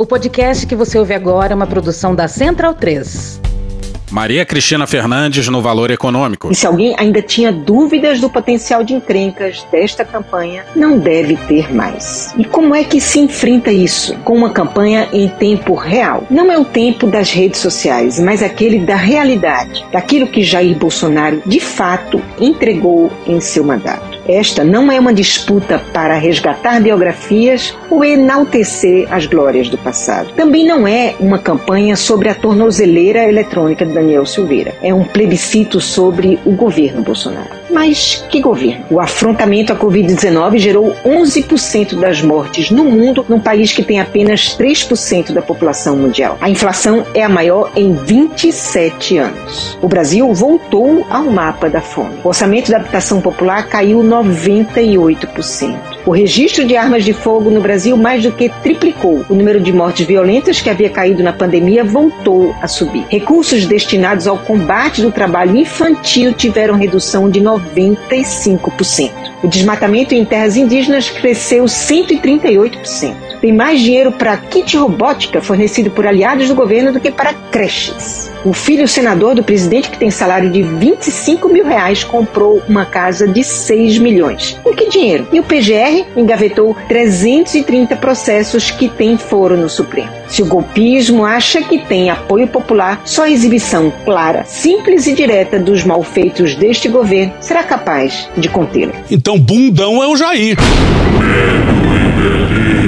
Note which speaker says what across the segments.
Speaker 1: O podcast que você ouve agora é uma produção da Central 3.
Speaker 2: Maria Cristina Fernandes no Valor Econômico.
Speaker 3: E se alguém ainda tinha dúvidas do potencial de encrencas desta campanha, não deve ter mais. E como é que se enfrenta isso? Com uma campanha em tempo real. Não é o tempo das redes sociais, mas aquele da realidade, daquilo que Jair Bolsonaro de fato entregou em seu mandato. Esta não é uma disputa para resgatar biografias ou enaltecer as glórias do passado. Também não é uma campanha sobre a tornozeleira eletrônica de Daniel Silveira. É um plebiscito sobre o governo Bolsonaro. Mas que governo? O afrontamento à Covid-19 gerou 11% das mortes no mundo, num país que tem apenas 3% da população mundial. A inflação é a maior em 27 anos. O Brasil voltou ao mapa da fome. O orçamento da habitação popular caiu 98%. O registro de armas de fogo no Brasil mais do que triplicou. O número de mortes violentas que havia caído na pandemia voltou a subir. Recursos destinados ao combate do trabalho infantil tiveram redução de 95%. O desmatamento em terras indígenas cresceu 138%. Tem mais dinheiro para kit robótica fornecido por aliados do governo do que para creches. O filho senador do presidente, que tem salário de 25 mil reais, comprou uma casa de 6 milhões. Por que dinheiro? E o PGR engavetou 330 processos que têm foro no Supremo. Se o golpismo acha que tem apoio popular, só a exibição clara, simples e direta dos malfeitos deste governo será capaz de contê-lo.
Speaker 4: Então, bundão é o Jair.
Speaker 5: Medo e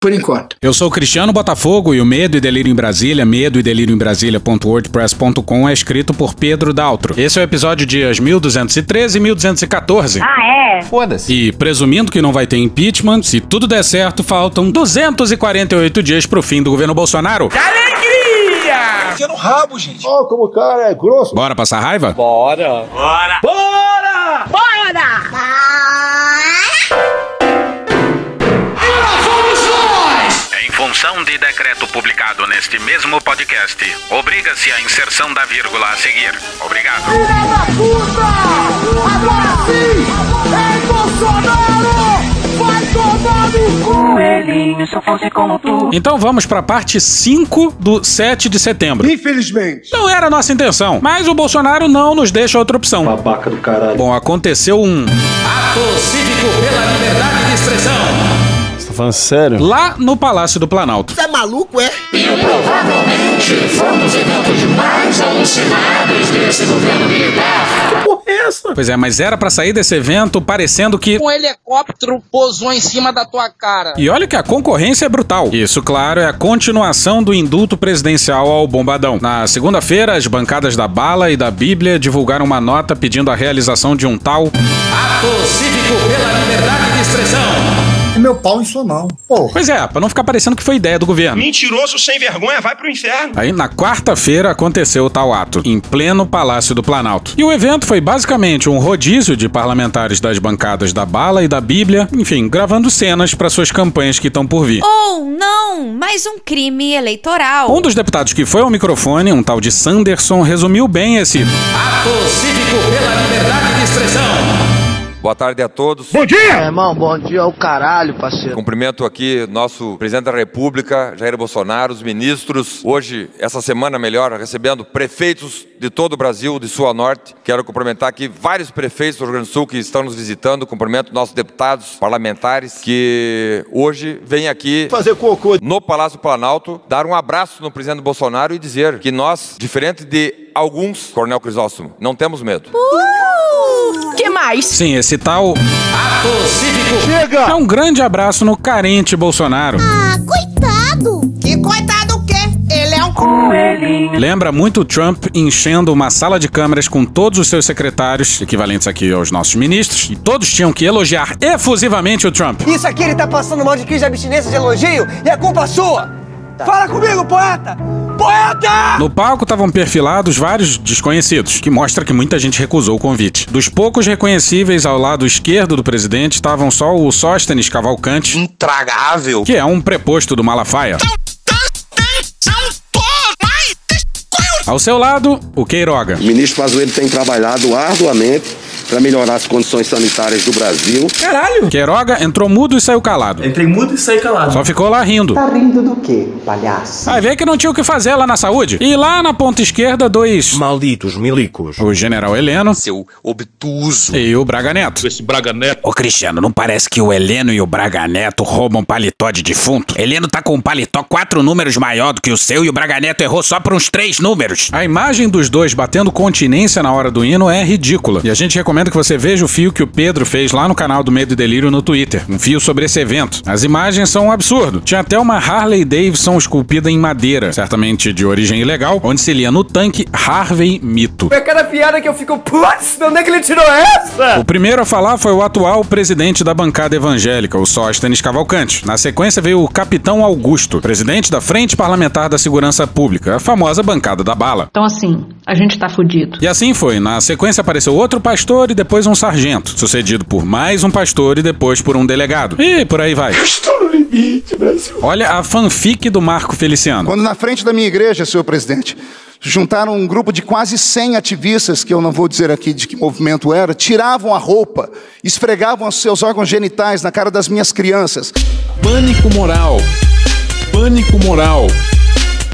Speaker 6: Por enquanto.
Speaker 2: Eu sou Cristiano Botafogo e o Medo e Delírio em Brasília, medo e delírio em Brasília.wordpress.com é escrito por Pedro Daltro. Esse é o episódio dias 1213 e 1214.
Speaker 7: Ah, é?
Speaker 2: Foda-se. E presumindo que não vai ter impeachment, se tudo der certo, faltam 248 dias pro fim do governo Bolsonaro.
Speaker 6: Alegria!
Speaker 8: Enfia no rabo, gente.
Speaker 9: Ó, como o cara é grosso.
Speaker 2: Bora passar raiva?
Speaker 8: Bora.
Speaker 6: Bora! Bora!
Speaker 7: Bora!
Speaker 2: Em função de decreto publicado neste mesmo podcast, obriga-se a inserção da vírgula a seguir. Obrigado.
Speaker 10: Filha da puta! Agora sim! É Bolsonaro! Vai tomar no cu!
Speaker 7: Coelhinho, se eu fosse como tu.
Speaker 2: Então vamos pra parte 5 do 7 de setembro.
Speaker 9: Infelizmente.
Speaker 2: Não era a nossa intenção, mas o Bolsonaro não nos deixa outra opção.
Speaker 9: Babaca do caralho.
Speaker 2: Bom, aconteceu um ato cívico pela liberdade de expressão
Speaker 9: Falando sério?
Speaker 2: lá no Palácio do Planalto.
Speaker 10: Você é maluco, é?
Speaker 11: E provavelmente foi um dos eventos mais alucinados desse governo militar.
Speaker 9: Porra, é essa?
Speaker 2: Pois é, mas era pra sair desse evento parecendo que
Speaker 12: Um helicóptero pousou em cima da tua cara.
Speaker 2: E olha que a concorrência é brutal. Isso, claro, é a continuação do indulto presidencial ao Bombadão. Na segunda-feira, as bancadas da Bala e da Bíblia divulgaram uma nota pedindo a realização de um tal Ato Cívico pela Liberdade de Expressão.
Speaker 13: Meu pau em sua mão. Porra.
Speaker 2: Pois é, pra não ficar parecendo que foi ideia do governo.
Speaker 6: Mentiroso sem vergonha, vai pro inferno.
Speaker 2: Aí, na quarta-feira, aconteceu o tal ato, em pleno Palácio do Planalto. E o evento foi basicamente um rodízio de parlamentares das bancadas da Bala e da Bíblia, enfim, gravando cenas para suas campanhas que estão por vir.
Speaker 14: Ou não, mais um crime eleitoral.
Speaker 2: Um dos deputados que foi ao microfone, um tal de Sanderson, resumiu bem esse ato cívico pela liberdade de expressão.
Speaker 15: Boa tarde a todos.
Speaker 9: Bom dia!
Speaker 16: irmão, bom dia ao caralho, parceiro.
Speaker 15: Cumprimento aqui nosso presidente da República, Jair Bolsonaro, os ministros. Hoje, essa semana melhor, recebendo prefeitos de todo o Brasil, de sul a norte. Quero cumprimentar aqui vários prefeitos do Rio Grande do Sul que estão nos visitando. Cumprimento nossos deputados parlamentares que hoje vêm aqui
Speaker 9: Fazer cocô.
Speaker 15: no Palácio Planalto dar um abraço no presidente Bolsonaro e dizer que nós, diferente de alguns, Coronel Crisóstomo, não temos medo.
Speaker 14: Uh, que mais?
Speaker 2: Sim, esse tal ato cívico
Speaker 9: Chega!
Speaker 2: é um grande abraço no carente Bolsonaro.
Speaker 10: Ah, coitado! Que coitado o quê? Ele é um
Speaker 7: Coelhinho.
Speaker 2: Lembra muito o Trump enchendo uma sala de câmeras com todos os seus secretários, equivalentes aqui aos nossos ministros, e todos tinham que elogiar efusivamente o Trump.
Speaker 16: Isso aqui ele tá passando mal de crise de abstinência de elogio e é culpa sua. Fala comigo, poeta!
Speaker 10: poeta!
Speaker 2: No palco estavam perfilados vários desconhecidos, que mostra que muita gente recusou o convite. Dos poucos reconhecíveis ao lado esquerdo do presidente estavam só o Sóstenes Cavalcante,
Speaker 8: intragável,
Speaker 2: que é um preposto do Malafaia. Ao seu lado, o Queiroga.
Speaker 9: O ministro Pazuello tem trabalhado arduamente para melhorar as condições sanitárias do Brasil.
Speaker 10: Caralho!
Speaker 2: Queiroga entrou mudo e saiu calado.
Speaker 17: Entrei mudo e saí calado.
Speaker 2: Só ficou lá rindo.
Speaker 3: Tá rindo do quê, palhaço?
Speaker 2: Aí vê que não tinha o que fazer lá na saúde. E lá na ponta esquerda, dois.
Speaker 8: Malditos milicos.
Speaker 2: O general Heleno.
Speaker 8: Seu obtuso.
Speaker 2: E o Braga Neto.
Speaker 4: Esse Braga Neto.
Speaker 2: Ô Cristiano, não parece que o Heleno e o Braga Neto roubam paletó de defunto? Heleno tá com um paletó quatro números maior do que o seu e o Braga Neto errou só por uns três números. A imagem dos dois batendo continência na hora do hino é ridícula. E a gente recomenda que você veja o fio que o Pedro fez lá no canal do Medo e Delírio no Twitter. Um fio sobre esse evento. As imagens são um absurdo. Tinha até uma Harley Davidson esculpida em madeira, certamente de origem ilegal, onde se lia no tanque Harvey Mito.
Speaker 10: É cada piada que eu fico, putz, de onde é que ele tirou essa?
Speaker 2: O primeiro a falar foi o atual presidente da bancada evangélica, o Sóstenes Cavalcante. Na sequência veio o Capitão Augusto, presidente da Frente Parlamentar da Segurança Pública, a famosa bancada da bala.
Speaker 1: Então, assim, a gente tá fudido.
Speaker 2: E assim foi. Na sequência apareceu outro pastor e depois um sargento, sucedido por mais um pastor e depois por um delegado. E por aí vai.
Speaker 10: Estou no limite, Brasil.
Speaker 2: Olha a fanfic do Marco Feliciano.
Speaker 13: Quando na frente da minha igreja, senhor presidente, juntaram um grupo de quase 100 ativistas, que eu não vou dizer aqui de que movimento era, tiravam a roupa, esfregavam os seus órgãos genitais na cara das minhas crianças.
Speaker 4: Pânico moral. Pânico moral.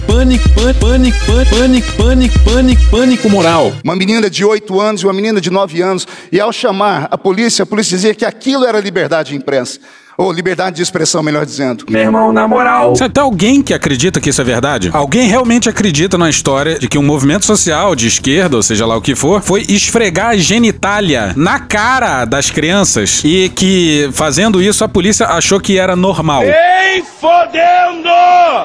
Speaker 4: Pânico, pânico, pânico, pânico, pânico, pânico, pânico moral.
Speaker 13: Uma menina de 8 anos e uma menina de 9 anos, e ao chamar a polícia, a polícia dizia que aquilo era liberdade de imprensa. Ou liberdade de expressão, melhor dizendo.
Speaker 10: Meu irmão, na moral.
Speaker 2: Você tem alguém que acredita que isso é verdade? Alguém realmente acredita na história de que um movimento social de esquerda, ou seja lá o que for, foi esfregar a genitália na cara das crianças e que fazendo isso a polícia achou que era normal.
Speaker 10: Ei, fodendo!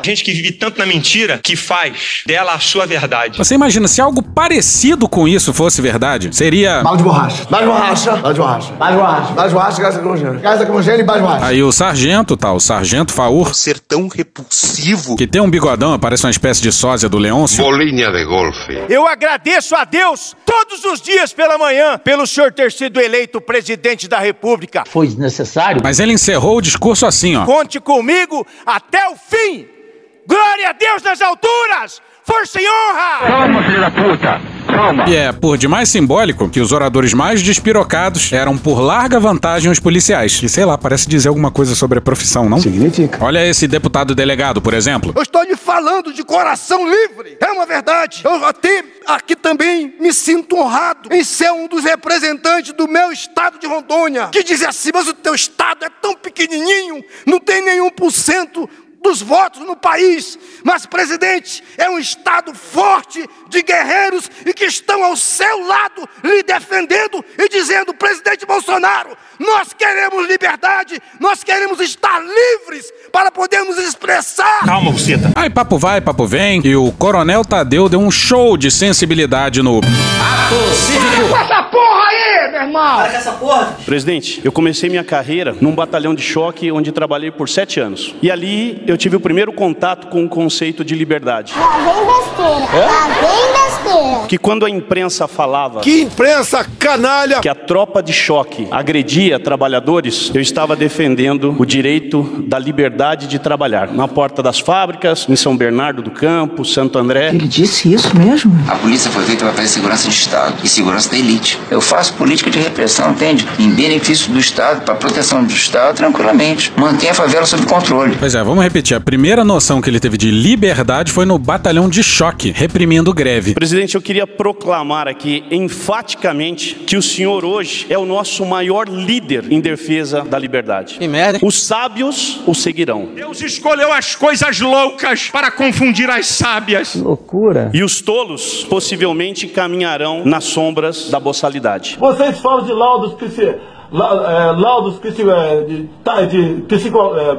Speaker 17: Gente que vive tanto na mentira que faz dela a sua verdade.
Speaker 2: Você imagina se algo parecido com isso fosse verdade? Seria.
Speaker 13: Bala de borracha. Bala de borracha. Bala de borracha. Bala de borracha. Bala de borracha, gás lacrimogêneo. Gás lacrimogêneo e de borracha.
Speaker 2: Aí o sargento, tá? O sargento Faur.
Speaker 8: Ser tão repulsivo.
Speaker 2: Que tem um bigodão, parece uma espécie de sósia do Leôncio.
Speaker 5: Bolinha de golfe.
Speaker 10: Eu agradeço a Deus todos os dias pela manhã pelo senhor ter sido eleito presidente da República.
Speaker 18: Foi desnecessário.
Speaker 2: Mas ele encerrou o discurso assim, ó.
Speaker 10: Conte comigo até o fim. Glória a Deus nas alturas! Força e honra!
Speaker 5: Toma, filho da puta!
Speaker 2: E é por demais simbólico que os oradores mais despirocados eram por larga vantagem os policiais. E sei lá, parece dizer alguma coisa sobre a profissão, não?
Speaker 13: Significa.
Speaker 2: Olha esse deputado delegado, por exemplo.
Speaker 13: Eu estou lhe falando de coração livre. É uma verdade. Eu até aqui também me sinto honrado em ser um dos representantes do meu estado de Rondônia. Que diz assim, mas o teu estado é tão pequenininho, não tem nenhum por cento dos votos no país. Mas, presidente, é um Estado forte de guerreiros e que estão ao seu lado, lhe defendendo e dizendo: presidente Bolsonaro, nós queremos liberdade, nós queremos estar livres para podermos expressar.
Speaker 17: Calma, buceta.
Speaker 2: Aí papo vai, papo vem. E o Coronel Tadeu deu um show de sensibilidade no
Speaker 10: Ato cívico. essa porra aí, meu irmão!
Speaker 18: Para com essa porra.
Speaker 19: Presidente, eu comecei minha carreira num batalhão de choque onde trabalhei por sete anos. E ali eu tive o primeiro contato com o conceito de liberdade.
Speaker 20: Lá vem besteira, lá vem besteira.
Speaker 19: Que quando a imprensa falava
Speaker 9: Que imprensa canalha!
Speaker 19: que a tropa de choque agredia trabalhadores, eu estava defendendo o direito da liberdade de trabalhar. Na porta das fábricas, em São Bernardo do Campo, Santo André.
Speaker 3: Ele disse isso mesmo?
Speaker 21: A polícia foi feita para fazer segurança de Estado e segurança da elite. Eu faço política de repressão, entende? Em benefício do Estado, para proteção do Estado, tranquilamente. Mantenha a favela sob controle.
Speaker 2: Pois é, vamos repetir. A primeira noção que ele teve de liberdade foi no batalhão de choque, reprimindo greve.
Speaker 19: Presidente, eu queria proclamar aqui enfaticamente que o senhor hoje é o nosso maior líder em defesa da liberdade.
Speaker 12: Que merda.
Speaker 19: Os sábios o seguirão.
Speaker 10: Deus escolheu as coisas loucas para confundir as sábias.
Speaker 18: Loucura.
Speaker 19: E os tolos possivelmente caminharão nas sombras da boçalidade.
Speaker 22: Vocês falam de laudos, psi, la- é, laudos psi, é, de, tá, de psico, é,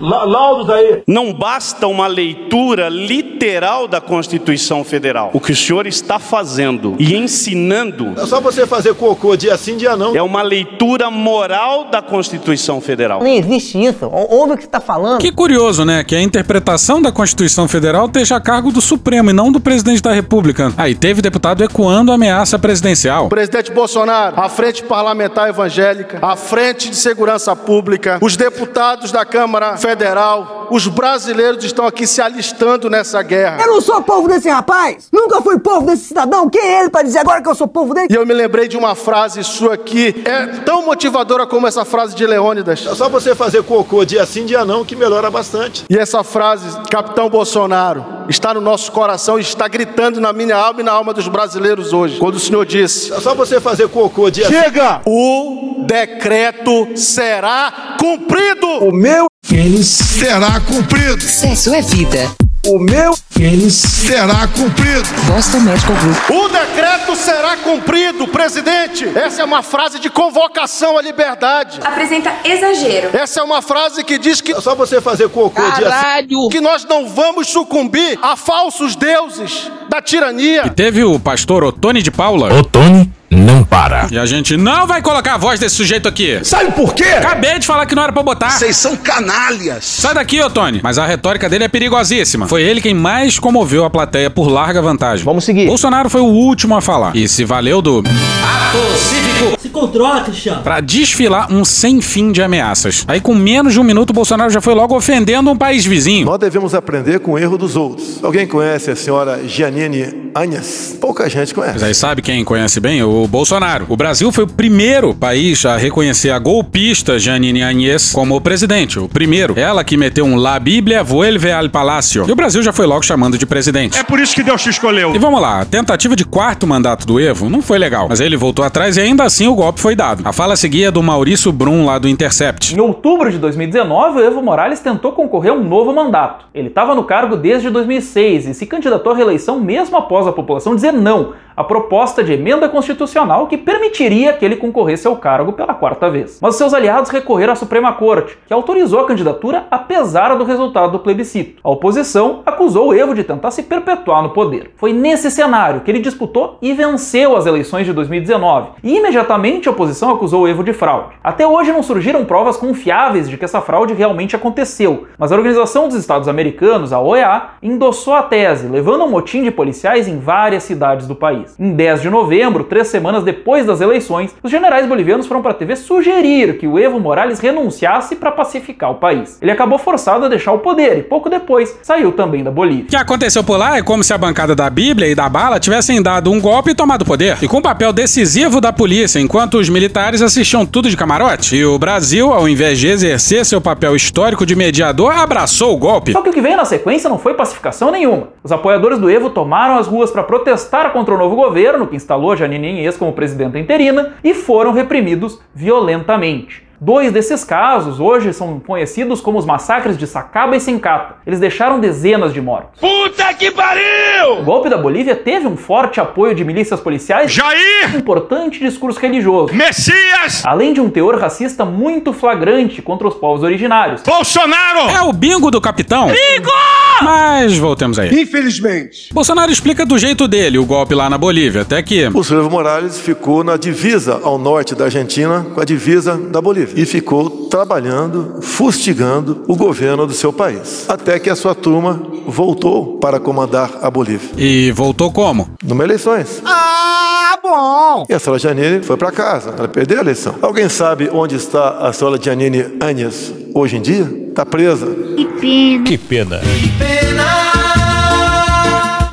Speaker 19: Laudos aí. Não basta uma leitura literal da Constituição Federal. O que o senhor está fazendo e ensinando.
Speaker 23: É só você fazer cocô dia sim, dia não.
Speaker 19: É uma leitura moral da Constituição Federal.
Speaker 18: Não existe isso. Ouve o que você está falando.
Speaker 2: Que curioso, né? Que a interpretação da Constituição Federal esteja a cargo do Supremo e não do presidente da República. Aí teve deputado ecoando a ameaça presidencial.
Speaker 10: Presidente Bolsonaro, a frente parlamentar evangélica, a frente de segurança pública, os deputados da Câmara Federal, os brasileiros estão aqui se alistando nessa guerra.
Speaker 18: Eu não sou povo desse rapaz. Nunca fui povo desse cidadão. Quem é ele para dizer agora que eu sou povo dele?
Speaker 10: E eu me lembrei de uma frase sua que é tão motivadora como essa frase de Leônidas.
Speaker 23: É só você fazer cocô dia sim, dia não, que melhora bastante.
Speaker 10: E essa frase, capitão Bolsonaro, está no nosso coração e está gritando na minha alma e na alma dos brasileiros hoje. Quando o senhor disse:
Speaker 23: É só você fazer cocô dia
Speaker 10: Chega! O decreto será cumprido.
Speaker 13: O meu pênis será cumprido.
Speaker 8: Sexo é vida.
Speaker 13: O meu pênis será cumprido.
Speaker 8: Boston Medical Group.
Speaker 10: O decreto será cumprido, presidente. Essa é uma frase de convocação à liberdade.
Speaker 14: Apresenta exagero.
Speaker 10: Essa é uma frase que diz que
Speaker 23: É só você fazer cocô dia
Speaker 12: Caralho!
Speaker 10: que nós não vamos sucumbir a falsos deuses da tirania.
Speaker 2: E teve o pastor Otone de Paula.
Speaker 24: Otone não para.
Speaker 2: E a gente não vai colocar a voz desse sujeito aqui.
Speaker 13: Sabe por quê?
Speaker 2: Acabei de falar que não era pra botar.
Speaker 25: Vocês são canalhas.
Speaker 2: Sai daqui, Otone. Mas a retórica dele é perigosíssima. Foi ele quem mais comoveu a plateia por larga vantagem.
Speaker 18: Vamos seguir.
Speaker 2: Bolsonaro foi o último a falar. E se valeu do ato cívico
Speaker 18: Se controla, Cristiano.
Speaker 2: pra desfilar um sem fim de ameaças. Aí com menos de um minuto, Bolsonaro já foi logo ofendendo um país vizinho.
Speaker 23: Nós devemos aprender com o erro dos outros. Alguém conhece a senhora Giannini Anhas? Pouca gente
Speaker 2: Mas
Speaker 23: conhece.
Speaker 2: aí sabe quem conhece bem? O Bolsonaro. O Brasil foi o primeiro país a reconhecer a golpista Janine Agnès como presidente. O primeiro. Ela que meteu um La Bíblia vuelve al palácio. E o Brasil já foi logo chamando de presidente.
Speaker 17: É por isso que Deus te escolheu.
Speaker 2: E vamos lá, a tentativa de quarto mandato do Evo não foi legal, mas ele voltou atrás e ainda assim o golpe foi dado. A fala seguia do Maurício Brum lá do Intercept.
Speaker 22: Em outubro de 2019, o Evo Morales tentou concorrer a um novo mandato. Ele estava no cargo desde 2006 e se candidatou à reeleição mesmo após a população dizer não à proposta de emenda constitucional que permitiria que ele concorresse ao cargo pela quarta vez. Mas seus aliados recorreram à Suprema Corte, que autorizou a candidatura apesar do resultado do plebiscito. A oposição acusou o Evo de tentar se perpetuar no poder. Foi nesse cenário que ele disputou e venceu as eleições de 2019. E imediatamente a oposição acusou o Evo de fraude. Até hoje não surgiram provas confiáveis de que essa fraude realmente aconteceu, mas a Organização dos Estados Americanos, a OEA, endossou a tese, levando um motim de policiais em várias cidades do país. Em 10 de novembro, três semanas depois das eleições, os generais bolivianos foram para a TV sugerir que o Evo Morales renunciasse para pacificar o país. Ele acabou forçado a deixar o poder e pouco depois saiu também da Bolívia.
Speaker 2: O que aconteceu por lá é como se a bancada da Bíblia e da bala tivessem dado um golpe e tomado o poder. E com o papel decisivo da polícia, enquanto os militares assistiam tudo de camarote. E o Brasil, ao invés de exercer seu papel histórico de mediador, abraçou o golpe.
Speaker 22: Só que o que veio na sequência não foi pacificação nenhuma. Os apoiadores do Evo tomaram as ruas para protestar contra o novo governo, que instalou Janine Inês como presidenta interina, e foram reprimidos violentamente. Dois desses casos hoje são conhecidos como os massacres de Sacaba e Sencata. Eles deixaram dezenas de mortos.
Speaker 17: Puta que pariu!
Speaker 22: O golpe da Bolívia teve um forte apoio de milícias policiais
Speaker 17: Jair!
Speaker 22: um importante discurso religioso.
Speaker 17: Messias!
Speaker 22: Além de um teor racista muito flagrante contra os povos originários.
Speaker 17: Bolsonaro!
Speaker 2: É o bingo do capitão.
Speaker 17: Bingo!
Speaker 2: Mas voltemos aí.
Speaker 13: Infelizmente.
Speaker 2: Bolsonaro explica do jeito dele o golpe lá na Bolívia, até que
Speaker 23: O Evo Morales ficou na divisa ao norte da Argentina com a divisa da Bolívia e ficou trabalhando, fustigando o governo do seu país. Até que a sua turma voltou para comandar a Bolívia.
Speaker 2: E voltou como?
Speaker 23: Numa eleições.
Speaker 13: Ah, bom.
Speaker 23: E a senhora Janine foi para casa. Ela perdeu a eleição. Alguém sabe onde está a senhora Janine Anhas hoje em dia? Está presa.
Speaker 24: Que pena.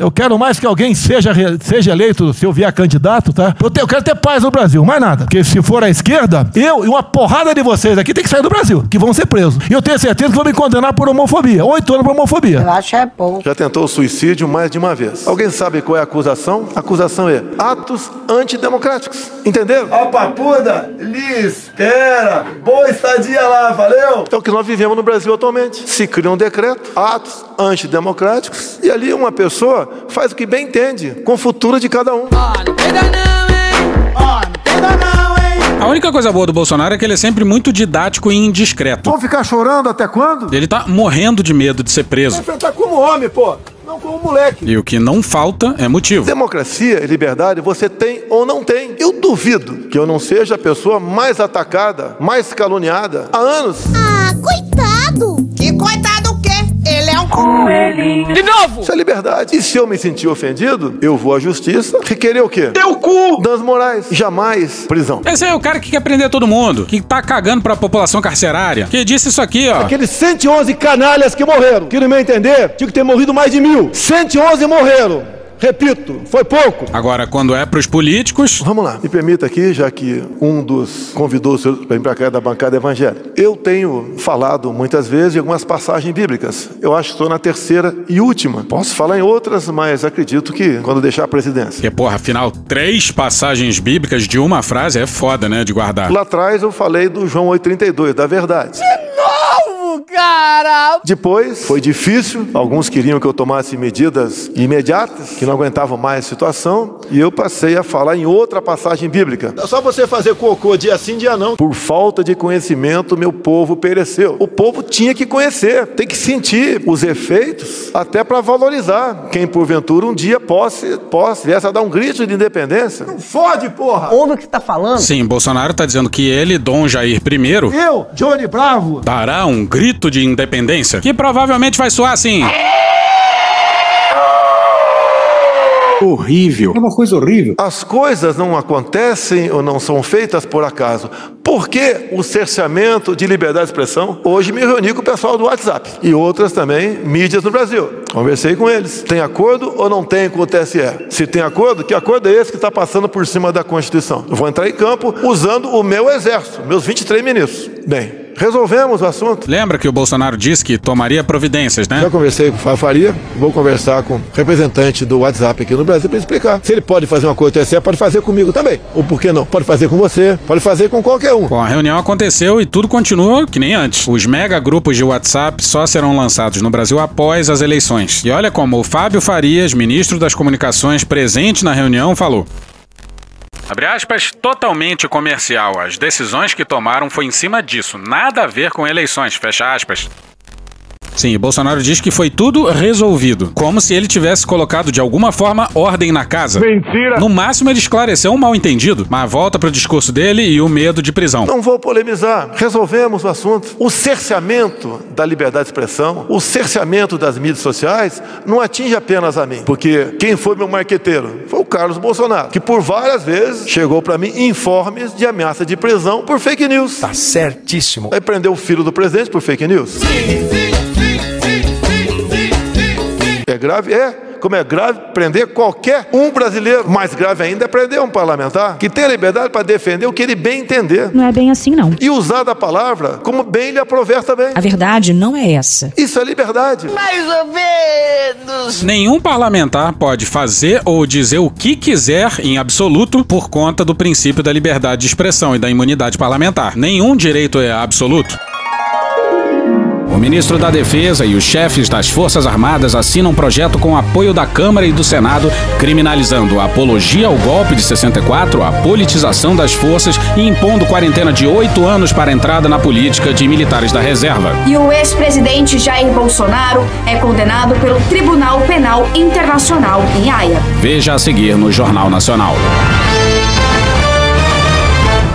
Speaker 26: Eu quero mais que alguém seja, seja eleito se eu vier candidato, tá? Eu, te- eu quero ter paz no Brasil, mais nada. Porque se for à esquerda, eu e uma porrada de vocês aqui tem que sair do Brasil, que vão ser presos. E eu tenho certeza que vão me condenar por homofobia. Oito anos por homofobia.
Speaker 18: Eu acho é bom.
Speaker 23: Já tentou suicídio mais de uma vez. Alguém sabe qual é a acusação? A acusação é atos antidemocráticos. Entenderam?
Speaker 13: Ó, papuda, lhe espera. Boa estadia lá, valeu?
Speaker 23: É o que nós vivemos no Brasil atualmente. Se cria um decreto, atos antidemocráticos, e ali uma pessoa faz o que bem entende, com o futuro de cada um.
Speaker 13: Ó, não tem não, hein?
Speaker 2: A única coisa boa do Bolsonaro é que ele é sempre muito didático e indiscreto.
Speaker 23: Vão ficar chorando até quando?
Speaker 2: Ele tá morrendo de medo de ser preso.
Speaker 23: Enfrentar como homem, pô. Não como moleque.
Speaker 2: E o que não falta é motivo.
Speaker 23: Democracia e liberdade você tem ou não tem. Eu duvido que eu não seja a pessoa mais atacada, mais caluniada há anos.
Speaker 20: Ah, coitado!
Speaker 12: Que coitado coelhinho. De novo!
Speaker 23: Isso é liberdade. E se eu me sentir ofendido, eu vou à justiça requerer o quê?
Speaker 12: Teu cu!
Speaker 23: Danos morais. Jamais prisão.
Speaker 2: Esse é o cara que quer prender todo mundo, que tá cagando pra população carcerária, que disse isso aqui, ó.
Speaker 23: Aqueles 111 canalhas que morreram, que no meu entender, tinha que ter morrido mais de mil. 111 morreram. Repito, foi pouco.
Speaker 2: Agora, quando é pros políticos.
Speaker 23: Vamos lá, me permita aqui, já que um dos convidou o senhor para vir para cá da bancada evangélica. Eu tenho falado muitas vezes de algumas passagens bíblicas. Eu acho que estou na terceira e última. Posso falar em outras, mas acredito que quando deixar a presidência.
Speaker 2: Porque, porra, afinal, três passagens bíblicas de uma frase é foda, né, de guardar.
Speaker 23: Lá atrás eu falei do João 8,32, da verdade.
Speaker 12: novo, cara!
Speaker 23: Depois foi difícil, alguns queriam que eu tomasse medidas imediatas, que não aguentavam mais a situação, e eu passei a falar em outra passagem bíblica. É só você fazer cocô dia sim, dia não. Por falta de conhecimento, meu povo pereceu. O povo tinha que conhecer, tem que sentir os efeitos, até para valorizar. Quem porventura um dia possa, possa viesse a dar um grito de independência. Não fode, porra!
Speaker 18: Ouve o que você tá falando?
Speaker 2: Sim, Bolsonaro tá dizendo que ele, Dom Jair I,
Speaker 23: Eu, Johnny Bravo,
Speaker 2: dará um grito de independência, que provavelmente vai soar assim.
Speaker 23: horrível. É uma coisa horrível. As coisas não acontecem ou não são feitas por acaso. Por que o cerceamento de liberdade de expressão? Hoje me reuni com o pessoal do WhatsApp e outras também mídias no Brasil. Conversei com eles. Tem acordo ou não tem com o TSE? Se tem acordo, que acordo é esse que está passando por cima da Constituição? Eu vou entrar em campo usando o meu exército, meus 23 ministros. Bem, resolvemos o assunto.
Speaker 2: Lembra que o Bolsonaro disse que tomaria providências, né?
Speaker 23: Já conversei com o Fafaria, vou conversar com o representante do WhatsApp aqui no Brasil para explicar. Se ele pode fazer uma coisa com o pode fazer comigo também. Ou por que não? Pode fazer com você, pode fazer com qualquer um.
Speaker 2: Bom, a reunião aconteceu e tudo continua que nem antes. Os mega grupos de WhatsApp só serão lançados no Brasil após as eleições. E olha como o Fábio Farias, ministro das Comunicações, presente na reunião, falou. Abre aspas, totalmente comercial. As decisões que tomaram foi em cima disso, nada a ver com eleições, fecha aspas. Sim, Bolsonaro diz que foi tudo resolvido, como se ele tivesse colocado de alguma forma ordem na casa.
Speaker 23: Mentira!
Speaker 2: No máximo ele esclareceu um mal entendido, mas volta pro discurso dele e o medo de prisão.
Speaker 23: Não vou polemizar, resolvemos o assunto. O cerceamento da liberdade de expressão, o cerceamento das mídias sociais, não atinge apenas a mim, porque quem foi meu marqueteiro? Foi o Carlos Bolsonaro, que por várias vezes chegou para mim informes de ameaça de prisão por fake news.
Speaker 8: Tá certíssimo.
Speaker 23: Aí prendeu o filho do presidente por fake news. É grave? É. Como é grave prender qualquer um brasileiro. Mais grave ainda é prender um parlamentar que tem a liberdade para defender o que ele bem entender.
Speaker 27: Não é bem assim, não.
Speaker 23: E usar da palavra como bem lhe aprover também.
Speaker 27: A verdade não é essa.
Speaker 23: Isso é liberdade.
Speaker 12: Mais ou menos.
Speaker 2: Nenhum parlamentar pode fazer ou dizer o que quiser em absoluto por conta do princípio da liberdade de expressão e da imunidade parlamentar. Nenhum direito é absoluto. O ministro da Defesa e os chefes das Forças Armadas assinam um projeto com apoio da Câmara e do Senado, criminalizando a apologia ao golpe de 64, a politização das forças e impondo quarentena de oito anos para a entrada na política de militares da reserva.
Speaker 14: E o ex-presidente Jair Bolsonaro é condenado pelo Tribunal Penal Internacional em Haia.
Speaker 2: Veja a seguir no Jornal Nacional.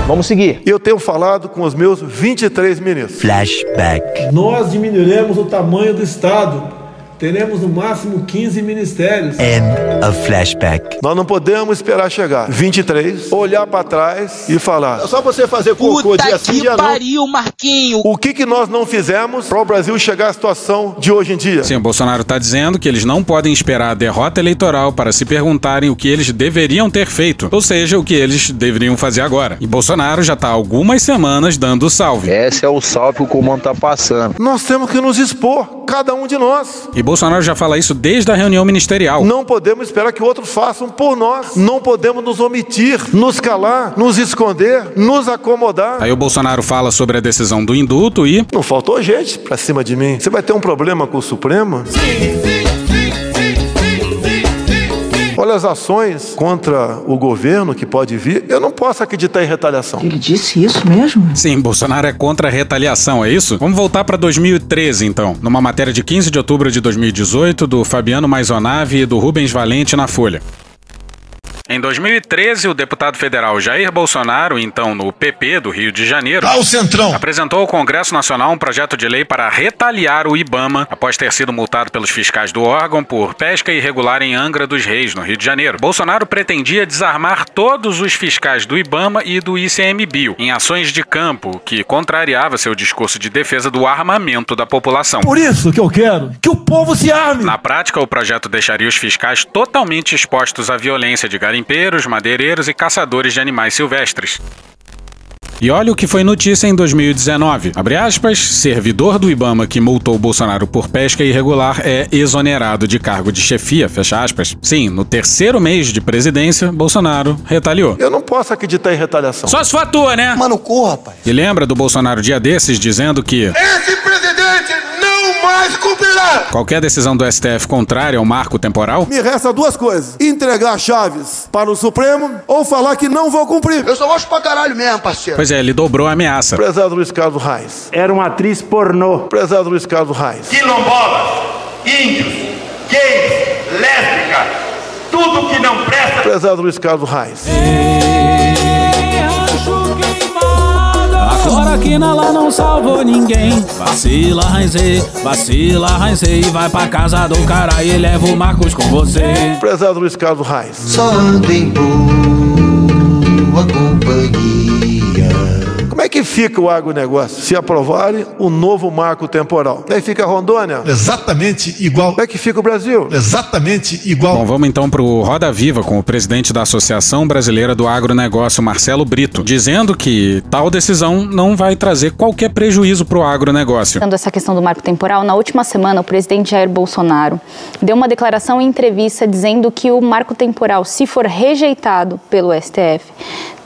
Speaker 18: Vamos seguir.
Speaker 23: Eu tenho falado com os meus 23 ministros.
Speaker 8: Flashback.
Speaker 28: Nós diminuiremos o tamanho do Estado. Teremos no máximo 15 ministérios.
Speaker 8: End of flashback.
Speaker 23: Nós não podemos esperar chegar 23, olhar para trás e falar. É só você fazer cocô
Speaker 12: Puta
Speaker 23: dia sim,
Speaker 12: que
Speaker 23: dia não.
Speaker 12: pariu, Marquinho.
Speaker 23: O que, que nós não fizemos para o Brasil chegar à situação de hoje em dia?
Speaker 2: Sim, o Bolsonaro está dizendo que eles não podem esperar a derrota eleitoral para se perguntarem o que eles deveriam ter feito, ou seja, o que eles deveriam fazer agora. E Bolsonaro já está há algumas semanas dando o salve.
Speaker 5: Esse é o salve que o comando tá passando.
Speaker 23: Nós temos que nos expor, cada um de nós.
Speaker 2: E Bolsonaro já fala isso desde a reunião ministerial.
Speaker 23: Não podemos esperar que outros façam por nós. Não podemos nos omitir, nos calar, nos esconder, nos acomodar.
Speaker 2: Aí o Bolsonaro fala sobre a decisão do indulto e.
Speaker 23: Não faltou gente pra cima de mim. Você vai ter um problema com o Supremo? Olha as ações contra o governo que pode vir. Eu não posso acreditar em retaliação.
Speaker 18: Ele disse isso mesmo?
Speaker 2: Sim, Bolsonaro é contra a retaliação, é isso? Vamos voltar para 2013, então. Numa matéria de 15 de outubro de 2018, do Fabiano Maisonave e do Rubens Valente na Folha. Em 2013, o deputado federal Jair Bolsonaro, então no PP do Rio de Janeiro,
Speaker 26: Ao Centrão.
Speaker 2: apresentou ao Congresso Nacional um projeto de lei para retaliar o IBAMA após ter sido multado pelos fiscais do órgão por pesca irregular em Angra dos Reis, no Rio de Janeiro. Bolsonaro pretendia desarmar todos os fiscais do IBAMA e do ICMBio em ações de campo, que contrariava seu discurso de defesa do armamento da população.
Speaker 29: Por isso que eu quero que o povo se arme.
Speaker 2: Na prática, o projeto deixaria os fiscais totalmente expostos à violência de garimpeiros, madeireiros e caçadores de animais silvestres. E olha o que foi notícia em 2019. Abre aspas, servidor do Ibama que multou Bolsonaro por pesca irregular é exonerado de cargo de chefia, fecha aspas. Sim, no terceiro mês de presidência, Bolsonaro retaliou.
Speaker 23: Eu não posso acreditar em retaliação.
Speaker 2: Só se for a tua, né?
Speaker 26: Mano, corra, rapaz.
Speaker 2: E lembra do Bolsonaro dia desses dizendo que
Speaker 10: Esse presidente cumprirá.
Speaker 2: qualquer decisão do STF contrária ao marco temporal
Speaker 26: Me resta duas coisas: entregar chaves para o Supremo ou falar que não vou cumprir.
Speaker 10: Eu só gosto pra caralho mesmo, parceiro.
Speaker 2: Pois é, ele dobrou a ameaça.
Speaker 23: Prezado Luiz Carlos Reis.
Speaker 30: Era uma atriz pornô.
Speaker 23: Prezado Luiz Carlos Reis.
Speaker 17: Quilombolas, índios, gays, lésbicas, tudo que não presta.
Speaker 23: Prezado Luiz Carlos Reis.
Speaker 31: Que na lá não salvou ninguém. Vacila, Raizei, vacila, Raizei. Vai pra casa do cara e leva o Marcos com você.
Speaker 23: Prezado Luiz Carlos Reis.
Speaker 32: Só ando em boa companhia.
Speaker 23: Como é que fica o agronegócio se aprovarem o novo marco temporal? Daí fica Rondônia?
Speaker 26: Exatamente igual.
Speaker 23: Como é que fica o Brasil?
Speaker 26: Exatamente igual.
Speaker 2: Bom, vamos então pro Roda Viva com o presidente da Associação Brasileira do Agronegócio, Marcelo Brito, dizendo que tal decisão não vai trazer qualquer prejuízo pro agronegócio.
Speaker 33: Tratando essa questão do marco temporal, na última semana o presidente Jair Bolsonaro deu uma declaração em entrevista dizendo que o marco temporal, se for rejeitado pelo STF,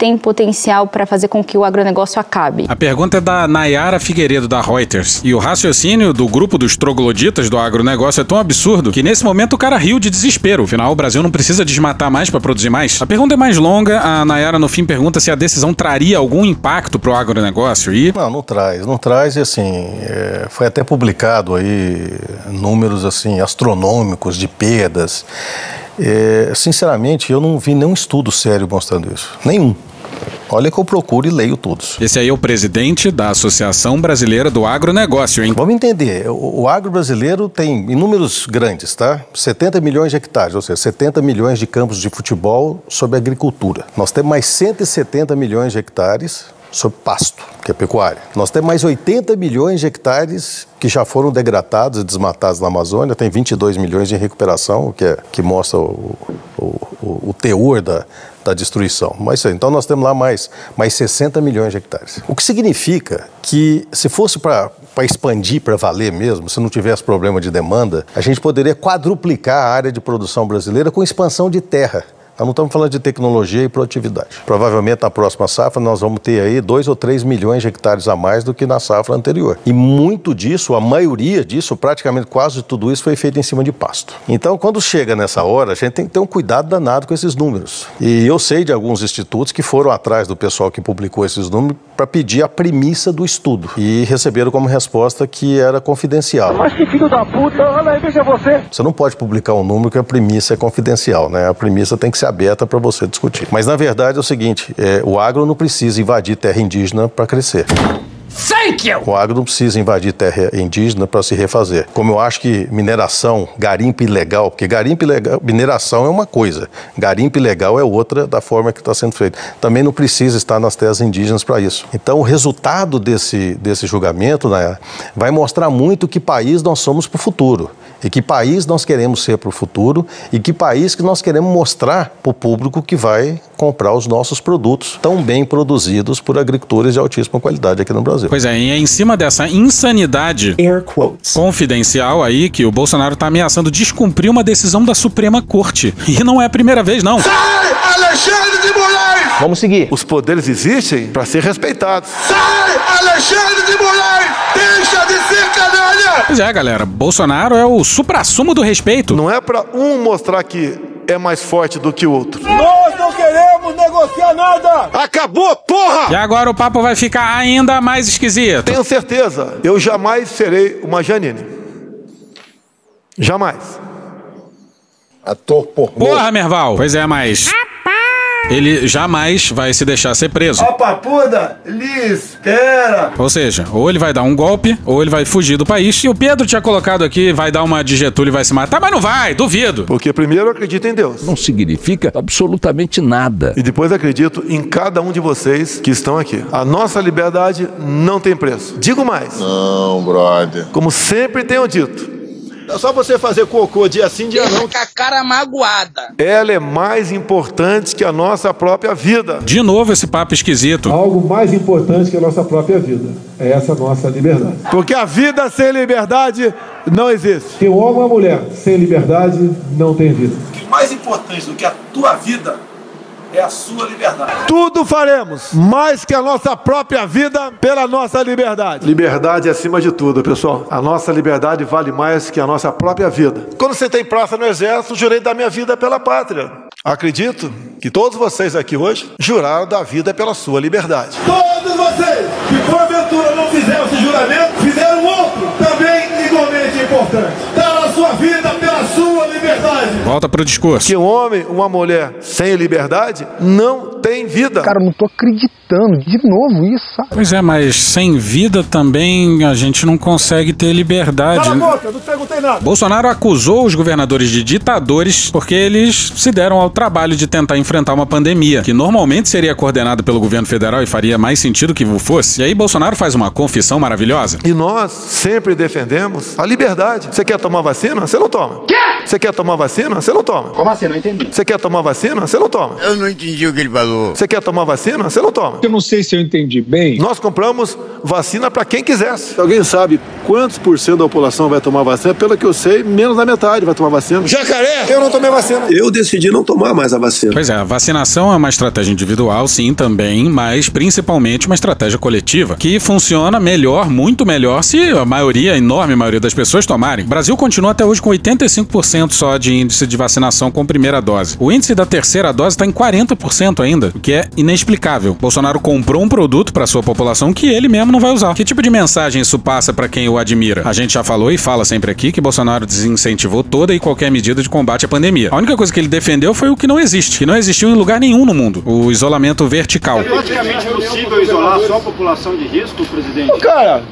Speaker 33: tem potencial para fazer com que o agronegócio acabe.
Speaker 2: A pergunta é da Nayara Figueiredo, da Reuters. E o raciocínio do grupo dos trogloditas do agronegócio é tão absurdo que nesse momento o cara riu de desespero. Afinal, o Brasil não precisa desmatar mais para produzir mais. A pergunta é mais longa. A Nayara, no fim, pergunta se a decisão traria algum impacto pro agronegócio e...
Speaker 34: Não, não traz. Não traz e, assim, é, foi até publicado aí números, assim, astronômicos de perdas. É, sinceramente, eu não vi nenhum estudo sério mostrando isso. Nenhum. Olha que eu procuro e leio todos.
Speaker 2: Esse aí é o presidente da Associação Brasileira do Agronegócio, hein?
Speaker 34: Vamos entender, o, o agro brasileiro tem inúmeros grandes, tá? 70 milhões de hectares, ou seja, 70 milhões de campos de futebol sobre agricultura. Nós temos mais 170 milhões de hectares sobre pasto, que é pecuária. Nós temos mais 80 milhões de hectares que já foram degradados e desmatados na Amazônia, tem 22 milhões de recuperação, que, é, que mostra o, o, o, o teor da, da destruição. Mas então nós temos lá mais, mais 60 milhões de hectares. O que significa que se fosse para expandir para valer mesmo, se não tivesse problema de demanda, a gente poderia quadruplicar a área de produção brasileira com expansão de terra. Nós não estamos falando de tecnologia e produtividade. Provavelmente na próxima safra nós vamos ter aí 2 ou 3 milhões de hectares a mais do que na safra anterior. E muito disso, a maioria disso, praticamente quase tudo isso foi feito em cima de pasto. Então, quando chega nessa hora, a gente tem que ter um cuidado danado com esses números. E eu sei de alguns institutos que foram atrás do pessoal que publicou esses números para pedir a premissa do estudo. E receberam como resposta que era confidencial.
Speaker 10: Mas que filho da puta, olha aí, veja você.
Speaker 34: Você não pode publicar um número que a premissa é confidencial, né? A premissa tem que ser aberta para você discutir. Mas na verdade é o seguinte: é, o agro não precisa invadir terra indígena para crescer.
Speaker 10: Thank you!
Speaker 34: O agro não precisa invadir terra indígena para se refazer. Como eu acho que mineração, garimpo ilegal, porque garimpo ilegal, mineração é uma coisa, garimpo ilegal é outra da forma que está sendo feito. Também não precisa estar nas terras indígenas para isso. Então, o resultado desse, desse julgamento né, vai mostrar muito que país nós somos para o futuro e que país nós queremos ser para o futuro e que país que nós queremos mostrar para o público que vai comprar os nossos produtos tão bem produzidos por agricultores de altíssima qualidade aqui no Brasil.
Speaker 2: Pois é, e é em cima dessa insanidade confidencial aí que o Bolsonaro está ameaçando descumprir uma decisão da Suprema Corte. E não é a primeira vez, não.
Speaker 10: Sai, Alexandre de Moraes!
Speaker 34: Vamos seguir.
Speaker 23: Os poderes existem para ser respeitados.
Speaker 10: Sai, Alexandre de Moraes! Deixa de ser canalha!
Speaker 2: Pois é, galera, Bolsonaro é o suprassumo do respeito.
Speaker 23: Não é para um mostrar que é mais forte do que o outro.
Speaker 10: Queremos negociar nada!
Speaker 23: Acabou, porra!
Speaker 2: E agora o papo vai ficar ainda mais esquisito.
Speaker 23: Tenho certeza, eu jamais serei uma Janine. Jamais.
Speaker 35: Ator pornô.
Speaker 2: Porra, Merval! Pois é, mas. Ele jamais vai se deixar ser preso.
Speaker 26: A papuda lhe espera.
Speaker 2: Ou seja, ou ele vai dar um golpe, ou ele vai fugir do país. E o Pedro tinha colocado aqui, vai dar uma de Getúlio e vai se matar, mas não vai, duvido.
Speaker 23: Porque primeiro eu acredito em Deus.
Speaker 35: Não significa absolutamente nada.
Speaker 23: E depois acredito em cada um de vocês que estão aqui. A nossa liberdade não tem preço. Digo mais.
Speaker 35: Não, brother.
Speaker 23: Como sempre tenho dito. É só você fazer cocô dia sim, dia não.
Speaker 12: Com a cara magoada.
Speaker 23: Ela é mais importante que a nossa própria vida.
Speaker 2: De novo esse papo esquisito.
Speaker 28: Algo mais importante que a nossa própria vida. É essa nossa liberdade.
Speaker 26: Porque a vida sem liberdade não existe.
Speaker 28: Que o homem ou a mulher sem liberdade não tem vida.
Speaker 26: Mais importante do que a tua vida é a sua liberdade. Tudo faremos, mais que a nossa própria vida, pela nossa liberdade.
Speaker 23: Liberdade é acima de tudo, pessoal. A nossa liberdade vale mais que a nossa própria vida. Quando você tem praça no exército, jurei dar minha vida pela pátria. Acredito que todos vocês aqui hoje juraram da vida pela sua liberdade.
Speaker 26: Todos vocês que porventura não fizeram esse juramento, fizeram outro também igualmente importante. Liberdade.
Speaker 2: Volta pro discurso.
Speaker 23: Que um homem, uma mulher sem liberdade não tem vida.
Speaker 36: Cara, eu não tô acreditando. De novo isso, sabe?
Speaker 2: Pois é, mas sem vida também a gente não consegue ter liberdade.
Speaker 26: Cala a boca, eu não perguntei nada.
Speaker 2: Bolsonaro acusou os governadores de ditadores porque eles se deram ao trabalho de tentar enfrentar uma pandemia, que normalmente seria coordenada pelo governo federal e faria mais sentido que fosse. E aí Bolsonaro faz uma confissão maravilhosa.
Speaker 23: E nós sempre defendemos a liberdade. Você quer tomar vacina? Você não toma.
Speaker 10: Quê?
Speaker 23: Você quer tomar vacina? Você não toma.
Speaker 36: Como assim? Não entendi.
Speaker 23: Você quer tomar vacina? Você não toma.
Speaker 35: Eu não entendi o que ele falou.
Speaker 23: Você quer tomar vacina? Você não toma.
Speaker 36: Eu não sei se eu entendi bem.
Speaker 23: Nós compramos vacina para quem quisesse. Alguém sabe quantos por cento da população vai tomar vacina? Pelo que eu sei, menos da metade vai tomar vacina.
Speaker 26: Jacaré!
Speaker 23: Eu não tomei vacina.
Speaker 35: Eu decidi não tomar mais a vacina.
Speaker 2: Pois é, a vacinação é uma estratégia individual, sim, também, mas principalmente uma estratégia coletiva, que funciona melhor, muito melhor, se a maioria, a enorme maioria das pessoas tomarem. O Brasil continua até hoje com 85% só de índice de vacinação com primeira dose. O índice da terceira dose está em 40% ainda, o que é inexplicável. Bolsonaro comprou um produto para sua população que ele mesmo não vai usar. Que tipo de mensagem isso passa para quem o admira? A gente já falou e fala sempre aqui que Bolsonaro desincentivou toda e qualquer medida de combate à pandemia. A única coisa que ele defendeu foi o que não existe, que não existiu em lugar nenhum no mundo: o isolamento vertical.
Speaker 37: É praticamente possível isolar só a população de risco, presidente?
Speaker 26: Ô, cara,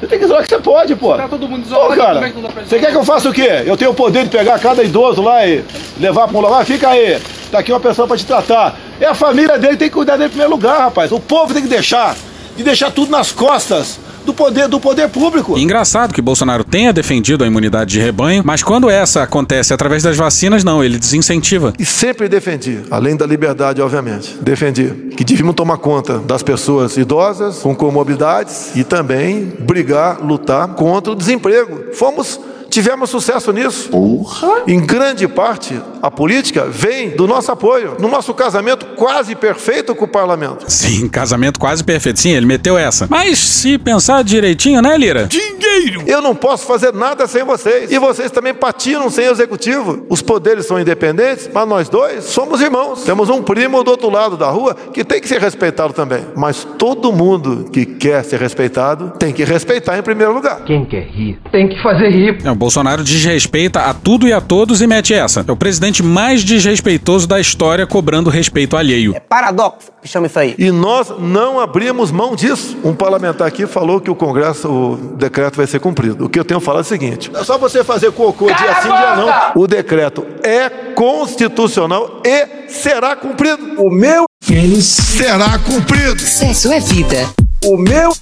Speaker 26: você tem que isolar que você pode, pô.
Speaker 37: Tá todo mundo
Speaker 26: Ô,
Speaker 37: isolado,
Speaker 26: cara,
Speaker 37: como é
Speaker 26: você quer que eu faça o quê? Eu tenho o poder de pegar cada idoso lá e levar pra um lugar? Fica aí, tá aqui uma pessoa pra te tratar. É a família dele, tem que cuidar dele em primeiro lugar, rapaz. O povo tem que deixar, de deixar tudo nas costas do poder, do poder público.
Speaker 2: E engraçado que Bolsonaro tenha defendido a imunidade de rebanho, mas quando essa acontece através das vacinas, não, ele desincentiva.
Speaker 23: E sempre defendi, além da liberdade, obviamente, defendi que devíamos tomar conta das pessoas idosas com comorbidades e também brigar, lutar contra o desemprego. Fomos Tivemos sucesso nisso.
Speaker 35: Porra.
Speaker 23: Em grande parte, a política vem do nosso apoio. No nosso casamento quase perfeito com o parlamento.
Speaker 2: Sim, casamento quase perfeito. Sim, ele meteu essa. Mas se pensar direitinho, né, Lira?
Speaker 23: Dinheiro! Eu não posso fazer nada sem vocês. E vocês também patinam sem o executivo. Os poderes são independentes, mas nós dois somos irmãos. Temos um primo do outro lado da rua que tem que ser respeitado também. Mas todo mundo que quer ser respeitado tem que respeitar em primeiro lugar.
Speaker 36: Quem quer rir tem que fazer rir.
Speaker 2: É, Bolsonaro desrespeita a tudo e a todos e mete essa. É o presidente mais desrespeitoso da história cobrando respeito alheio.
Speaker 18: Paradoxo, que chama isso aí.
Speaker 23: E nós não abrimos mão disso. Um parlamentar aqui falou que o Congresso, o decreto vai ser cumprido. O que eu tenho falado é o seguinte: é só você fazer cocô dia sim, dia não. O decreto é constitucional e será cumprido.
Speaker 26: O meu será cumprido.
Speaker 27: Sexo é vida.
Speaker 26: O meu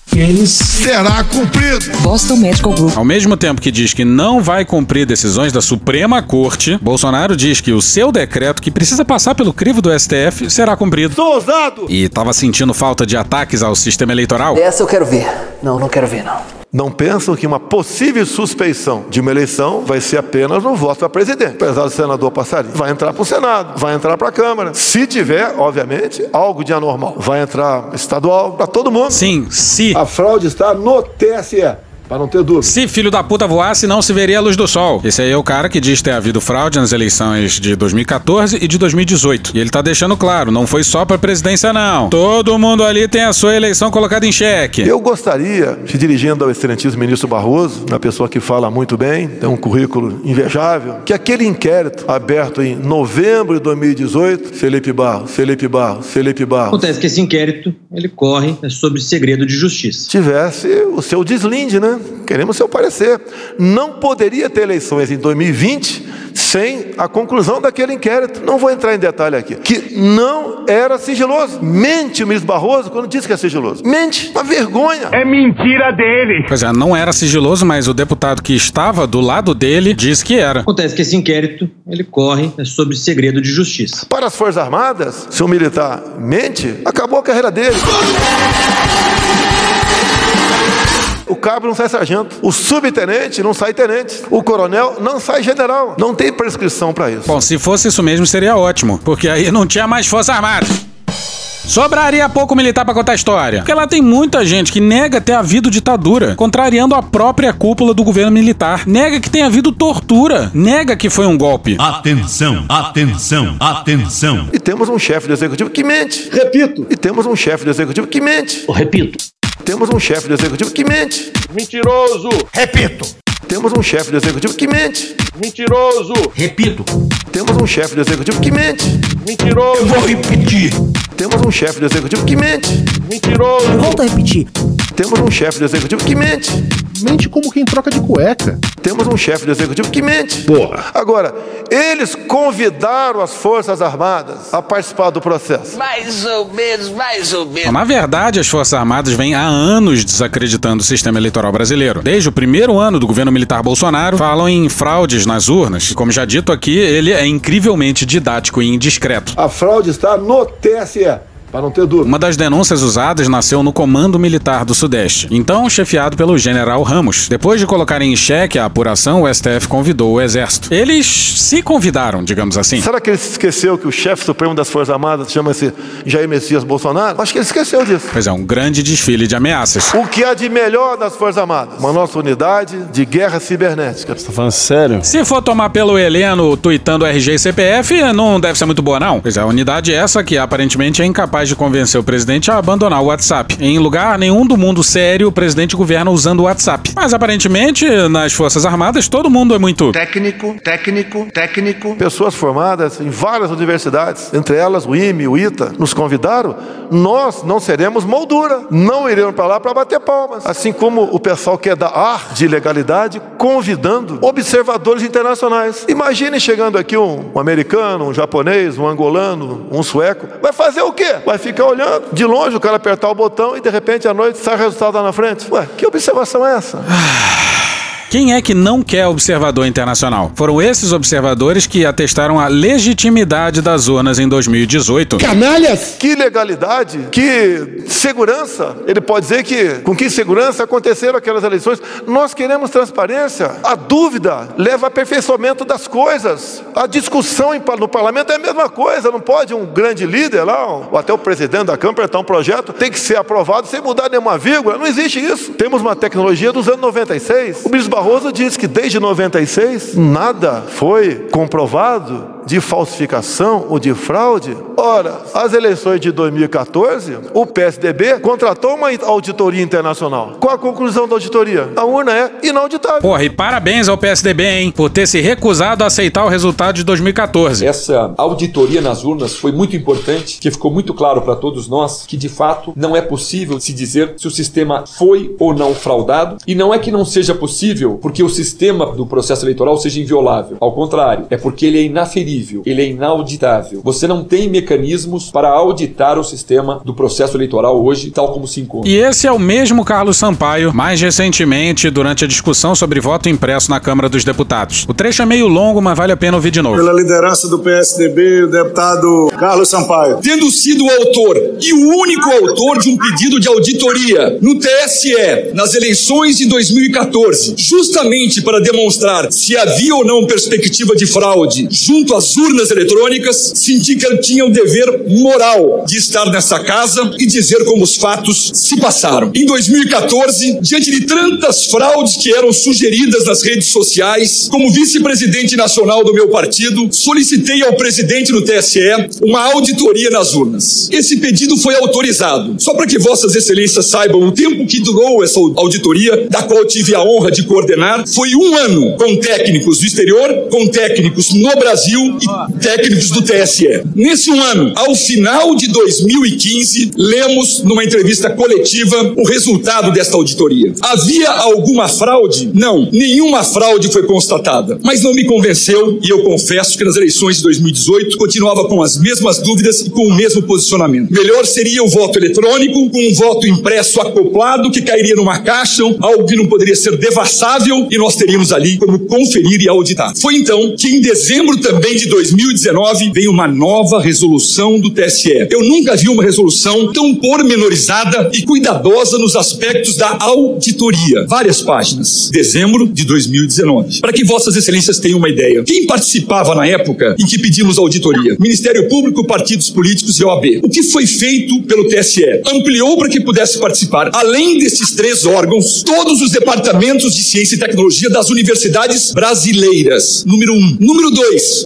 Speaker 26: será cumprido.
Speaker 27: Boston Medical Group.
Speaker 2: Ao mesmo tempo que diz que não vai cumprir decisões da Suprema Corte, Bolsonaro diz que o seu decreto, que precisa passar pelo crivo do STF, será cumprido.
Speaker 26: Sou ousado!
Speaker 2: E estava sentindo falta de ataques ao sistema eleitoral?
Speaker 18: Essa eu quero ver. Não, não quero ver, não.
Speaker 23: Não pensam que uma possível suspeição de uma eleição vai ser apenas no voto para presidente. Apesar do senador passarinho. Vai entrar para o Senado, vai entrar para a Câmara. Se tiver, obviamente, algo de anormal. Vai entrar estadual para todo mundo.
Speaker 2: Sim, se.
Speaker 26: A fraude está no TSE.
Speaker 23: Para não ter dúvida.
Speaker 2: Se filho da puta voasse, não se veria a luz do sol. Esse aí é o cara que diz ter havido fraude nas eleições de 2014 e de 2018. E ele tá deixando claro, não foi só pra presidência, não. Todo mundo ali tem a sua eleição colocada em xeque.
Speaker 23: Eu gostaria, se dirigindo ao excelentíssimo ministro Barroso, uma pessoa que fala muito bem, tem um currículo invejável, que aquele inquérito aberto em novembro de 2018, Felipe Barros, Felipe Barros, Felipe Barros.
Speaker 38: Acontece que esse inquérito, ele corre sobre segredo de justiça.
Speaker 23: Tivesse o seu deslinde, né? Queremos seu parecer. Não poderia ter eleições em 2020 sem a conclusão daquele inquérito. Não vou entrar em detalhe aqui. Que não era sigiloso. Mente o ministro Barroso quando disse que é sigiloso. Mente. Uma vergonha.
Speaker 10: É mentira dele.
Speaker 2: Pois é, não era sigiloso, mas o deputado que estava do lado dele disse que era.
Speaker 38: Acontece que esse inquérito, ele corre sobre segredo de justiça.
Speaker 23: Para as Forças Armadas, se um militar mente, acabou a carreira dele. O cabo não sai sargento, o subtenente não sai tenente, o coronel não sai general. Não tem prescrição para isso.
Speaker 2: Bom, se fosse isso mesmo, seria ótimo, porque aí não tinha mais Forças Armadas. Sobraria pouco militar pra contar história. Porque lá tem muita gente que nega ter havido ditadura, contrariando a própria cúpula do governo militar. Nega que tenha havido tortura. Nega que foi um golpe.
Speaker 30: Atenção, atenção, atenção.
Speaker 23: E temos um chefe do executivo que mente.
Speaker 26: Repito.
Speaker 23: E temos um chefe do executivo que mente.
Speaker 38: repito.
Speaker 23: Temos um chefe do executivo que mente.
Speaker 26: Mentiroso.
Speaker 30: Repito.
Speaker 23: Temos um chefe do executivo que mente.
Speaker 26: Mentiroso.
Speaker 30: Repito.
Speaker 23: Temos um chefe do executivo que mente.
Speaker 26: Mentiroso.
Speaker 30: Eu vou repetir.
Speaker 23: Temos um chefe do executivo que mente.
Speaker 26: Mentiroso.
Speaker 18: Volta a repetir.
Speaker 23: Temos um chefe do executivo que mente.
Speaker 24: Mente como quem troca de cueca.
Speaker 23: Temos um chefe do executivo que mente.
Speaker 24: Porra.
Speaker 23: Agora, eles convidaram as Forças Armadas a participar do processo.
Speaker 12: Mais ou menos, mais ou menos.
Speaker 2: Na verdade, as Forças Armadas vêm há anos desacreditando o sistema eleitoral brasileiro. Desde o primeiro ano do governo militar Bolsonaro, falam em fraudes nas urnas. Como já dito aqui, ele é incrivelmente didático e indiscreto.
Speaker 23: A fraude está no TSE. Para não ter dúvida.
Speaker 2: Uma das denúncias usadas nasceu no Comando Militar do Sudeste, então chefiado pelo general Ramos. Depois de colocarem em xeque a apuração, o STF convidou o Exército. Eles se convidaram, digamos assim.
Speaker 23: Será que ele se esqueceu que o chefe supremo das Forças Armadas chama-se Jair Messias Bolsonaro? Acho que ele esqueceu disso.
Speaker 2: Pois é, um grande desfile de ameaças.
Speaker 23: O que há de melhor nas Forças Armadas? Uma nossa unidade de guerra cibernética.
Speaker 24: Você tá falando sério?
Speaker 2: Se for tomar pelo Heleno tweetando RG e CPF, não deve ser muito boa, não. Pois é, a unidade é essa que aparentemente é incapaz de convencer o presidente a abandonar o WhatsApp. Em lugar nenhum do mundo sério, o presidente governa usando o WhatsApp. Mas aparentemente, nas Forças Armadas, todo mundo é muito.
Speaker 30: Técnico, técnico, técnico.
Speaker 23: Pessoas formadas em várias universidades, entre elas o IME, o ITA, nos convidaram. Nós não seremos moldura. Não iremos para lá para bater palmas. Assim como o pessoal que é da ar de legalidade, convidando observadores internacionais. Imagine chegando aqui um, um americano, um japonês, um angolano, um sueco. Vai fazer o quê? Vai ficar olhando de longe, o cara apertar o botão e de repente à noite sai o resultado lá na frente. Ué, que observação é essa?
Speaker 2: Quem é que não quer observador internacional? Foram esses observadores que atestaram a legitimidade das urnas em 2018.
Speaker 23: Canalhas! Que legalidade, que segurança. Ele pode dizer que com que segurança aconteceram aquelas eleições. Nós queremos transparência. A dúvida leva a aperfeiçoamento das coisas. A discussão no parlamento é a mesma coisa. Não pode um grande líder lá, ou até o presidente da Câmara, apresentar um projeto, tem que ser aprovado sem mudar nenhuma vírgula. Não existe isso. Temos uma tecnologia dos anos 96. O ministro Barroso diz que desde 96 nada foi comprovado de falsificação ou de fraude. Ora, as eleições de 2014, o PSDB contratou uma auditoria internacional. Qual a conclusão da auditoria? A urna é inauditável.
Speaker 2: Porra, e parabéns ao PSDB, hein, por ter se recusado a aceitar o resultado de 2014.
Speaker 39: Essa auditoria nas urnas foi muito importante, que ficou muito claro para todos nós que de fato não é possível se dizer se o sistema foi ou não fraudado, e não é que não seja possível porque o sistema do processo eleitoral seja inviolável. Ao contrário, é porque ele é inaferível ele é inauditável. Você não tem mecanismos para auditar o sistema do processo eleitoral hoje, tal como se encontra.
Speaker 2: E esse é o mesmo Carlos Sampaio, mais recentemente, durante a discussão sobre voto impresso na Câmara dos Deputados. O trecho é meio longo, mas vale a pena ouvir de novo.
Speaker 40: Pela liderança do PSDB, o deputado Carlos Sampaio.
Speaker 41: Tendo sido o autor e o único autor de um pedido de auditoria no TSE nas eleições de 2014, justamente para demonstrar se havia ou não perspectiva de fraude junto às as urnas eletrônicas, senti que eu tinha o dever moral de estar nessa casa e dizer como os fatos se passaram. Em 2014, diante de tantas fraudes que eram sugeridas nas redes sociais, como vice-presidente nacional do meu partido, solicitei ao presidente do TSE uma auditoria nas urnas. Esse pedido foi autorizado. Só para que vossas excelências saibam, o tempo que durou essa auditoria, da qual tive a honra de coordenar, foi um ano com técnicos do exterior, com técnicos no Brasil e técnicos do TSE. Nesse um ano, ao final de 2015, lemos numa entrevista coletiva o resultado desta auditoria. Havia alguma fraude? Não, nenhuma fraude foi constatada. Mas não me convenceu e eu confesso que nas eleições de 2018 continuava com as mesmas dúvidas e com o mesmo posicionamento. Melhor seria o voto eletrônico, com um voto impresso acoplado que cairia numa caixa, algo que não poderia ser devassável e nós teríamos ali como conferir e auditar. Foi então que em dezembro também de 2019 veio uma nova resolução do TSE. Eu nunca vi uma resolução tão pormenorizada e cuidadosa nos aspectos da auditoria. Várias páginas. Dezembro de 2019. Para que vossas excelências tenham uma ideia. Quem participava na época em que pedimos auditoria? Ministério Público, partidos políticos e OAB. O que foi feito pelo TSE? Ampliou para que pudesse participar, além desses três órgãos, todos os departamentos de ciência e tecnologia das universidades brasileiras. Número um. Número dois,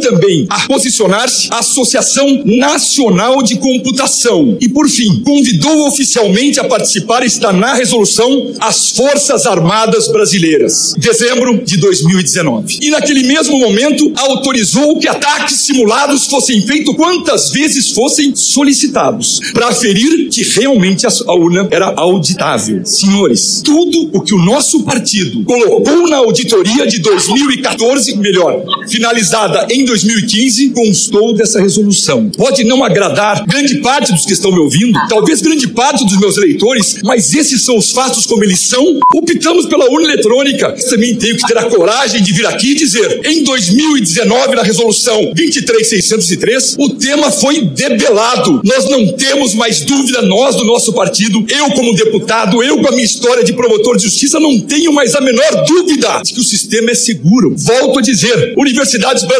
Speaker 41: também a posicionar-se a Associação Nacional de Computação. E por fim, convidou oficialmente a participar, está na resolução, as Forças Armadas Brasileiras. Dezembro de 2019. E naquele mesmo momento, autorizou que ataques simulados fossem feitos quantas vezes fossem solicitados, para aferir que realmente a urna era auditável. Senhores, tudo o que o nosso partido colocou na auditoria de 2014, melhor, finalizada em 2015, constou dessa resolução. Pode não agradar grande parte dos que estão me ouvindo, talvez grande parte dos meus eleitores, mas esses são os fatos como eles são. Optamos pela urna eletrônica. Também tenho que ter a coragem de vir aqui e dizer: em 2019, na resolução 23603, o tema foi debelado. Nós não temos mais dúvida, nós do nosso partido, eu como deputado, eu com a minha história de promotor de justiça, não tenho mais a menor dúvida de que o sistema é seguro. Volto a dizer: universidades brasileiras,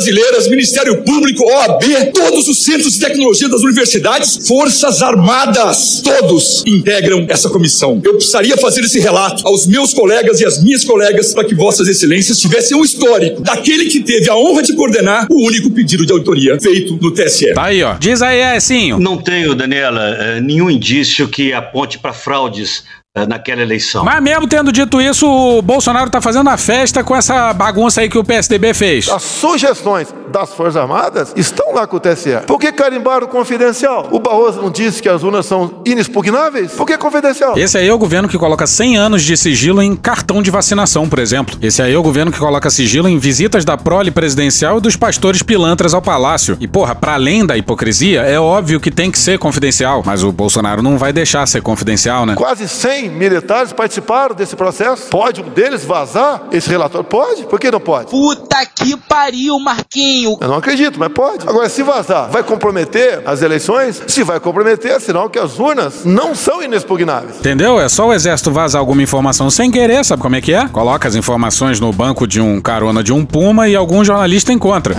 Speaker 41: Ministério Público, OAB, todos os centros de tecnologia das universidades, Forças Armadas, todos integram essa comissão. Eu precisaria fazer esse relato aos meus colegas e às minhas colegas para que vossas excelências tivessem um histórico daquele que teve a honra de coordenar o único pedido de auditoria feito no TSE.
Speaker 2: Tá aí, ó. Diz aí, Ecinho.
Speaker 42: Não tenho, Daniela, eh, nenhum indício que aponte para fraudes naquela eleição.
Speaker 2: Mas mesmo tendo dito isso, o Bolsonaro tá fazendo a festa com essa bagunça aí que o PSDB fez.
Speaker 23: As sugestões das Forças Armadas estão lá com o TSE. Por que carimbaram confidencial? O Barroso não disse que as urnas são inexpugnáveis? Por que confidencial?
Speaker 2: Esse aí é o governo que coloca 100 anos de sigilo em cartão de vacinação, por exemplo. Esse aí é o governo que coloca sigilo em visitas da prole presidencial e dos pastores pilantras ao palácio. E porra, para além da hipocrisia, é óbvio que tem que ser confidencial, mas o Bolsonaro não vai deixar ser confidencial, né?
Speaker 23: Quase 100 militares participaram desse processo. Pode um deles vazar esse relatório? Pode. Por que não pode?
Speaker 12: Puta que pariu, Marquinhos.
Speaker 23: Eu não acredito, mas pode. Agora, se vazar, vai comprometer as eleições? Se vai comprometer, é sinal que as urnas não são inexpugnáveis.
Speaker 2: Entendeu? É só o exército vazar alguma informação sem querer, sabe como é que é? Coloca as informações no banco de um carona de um Puma e algum jornalista encontra.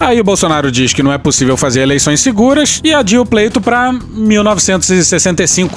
Speaker 2: Aí o Bolsonaro diz que não é possível fazer eleições seguras e adia o pleito para 1965.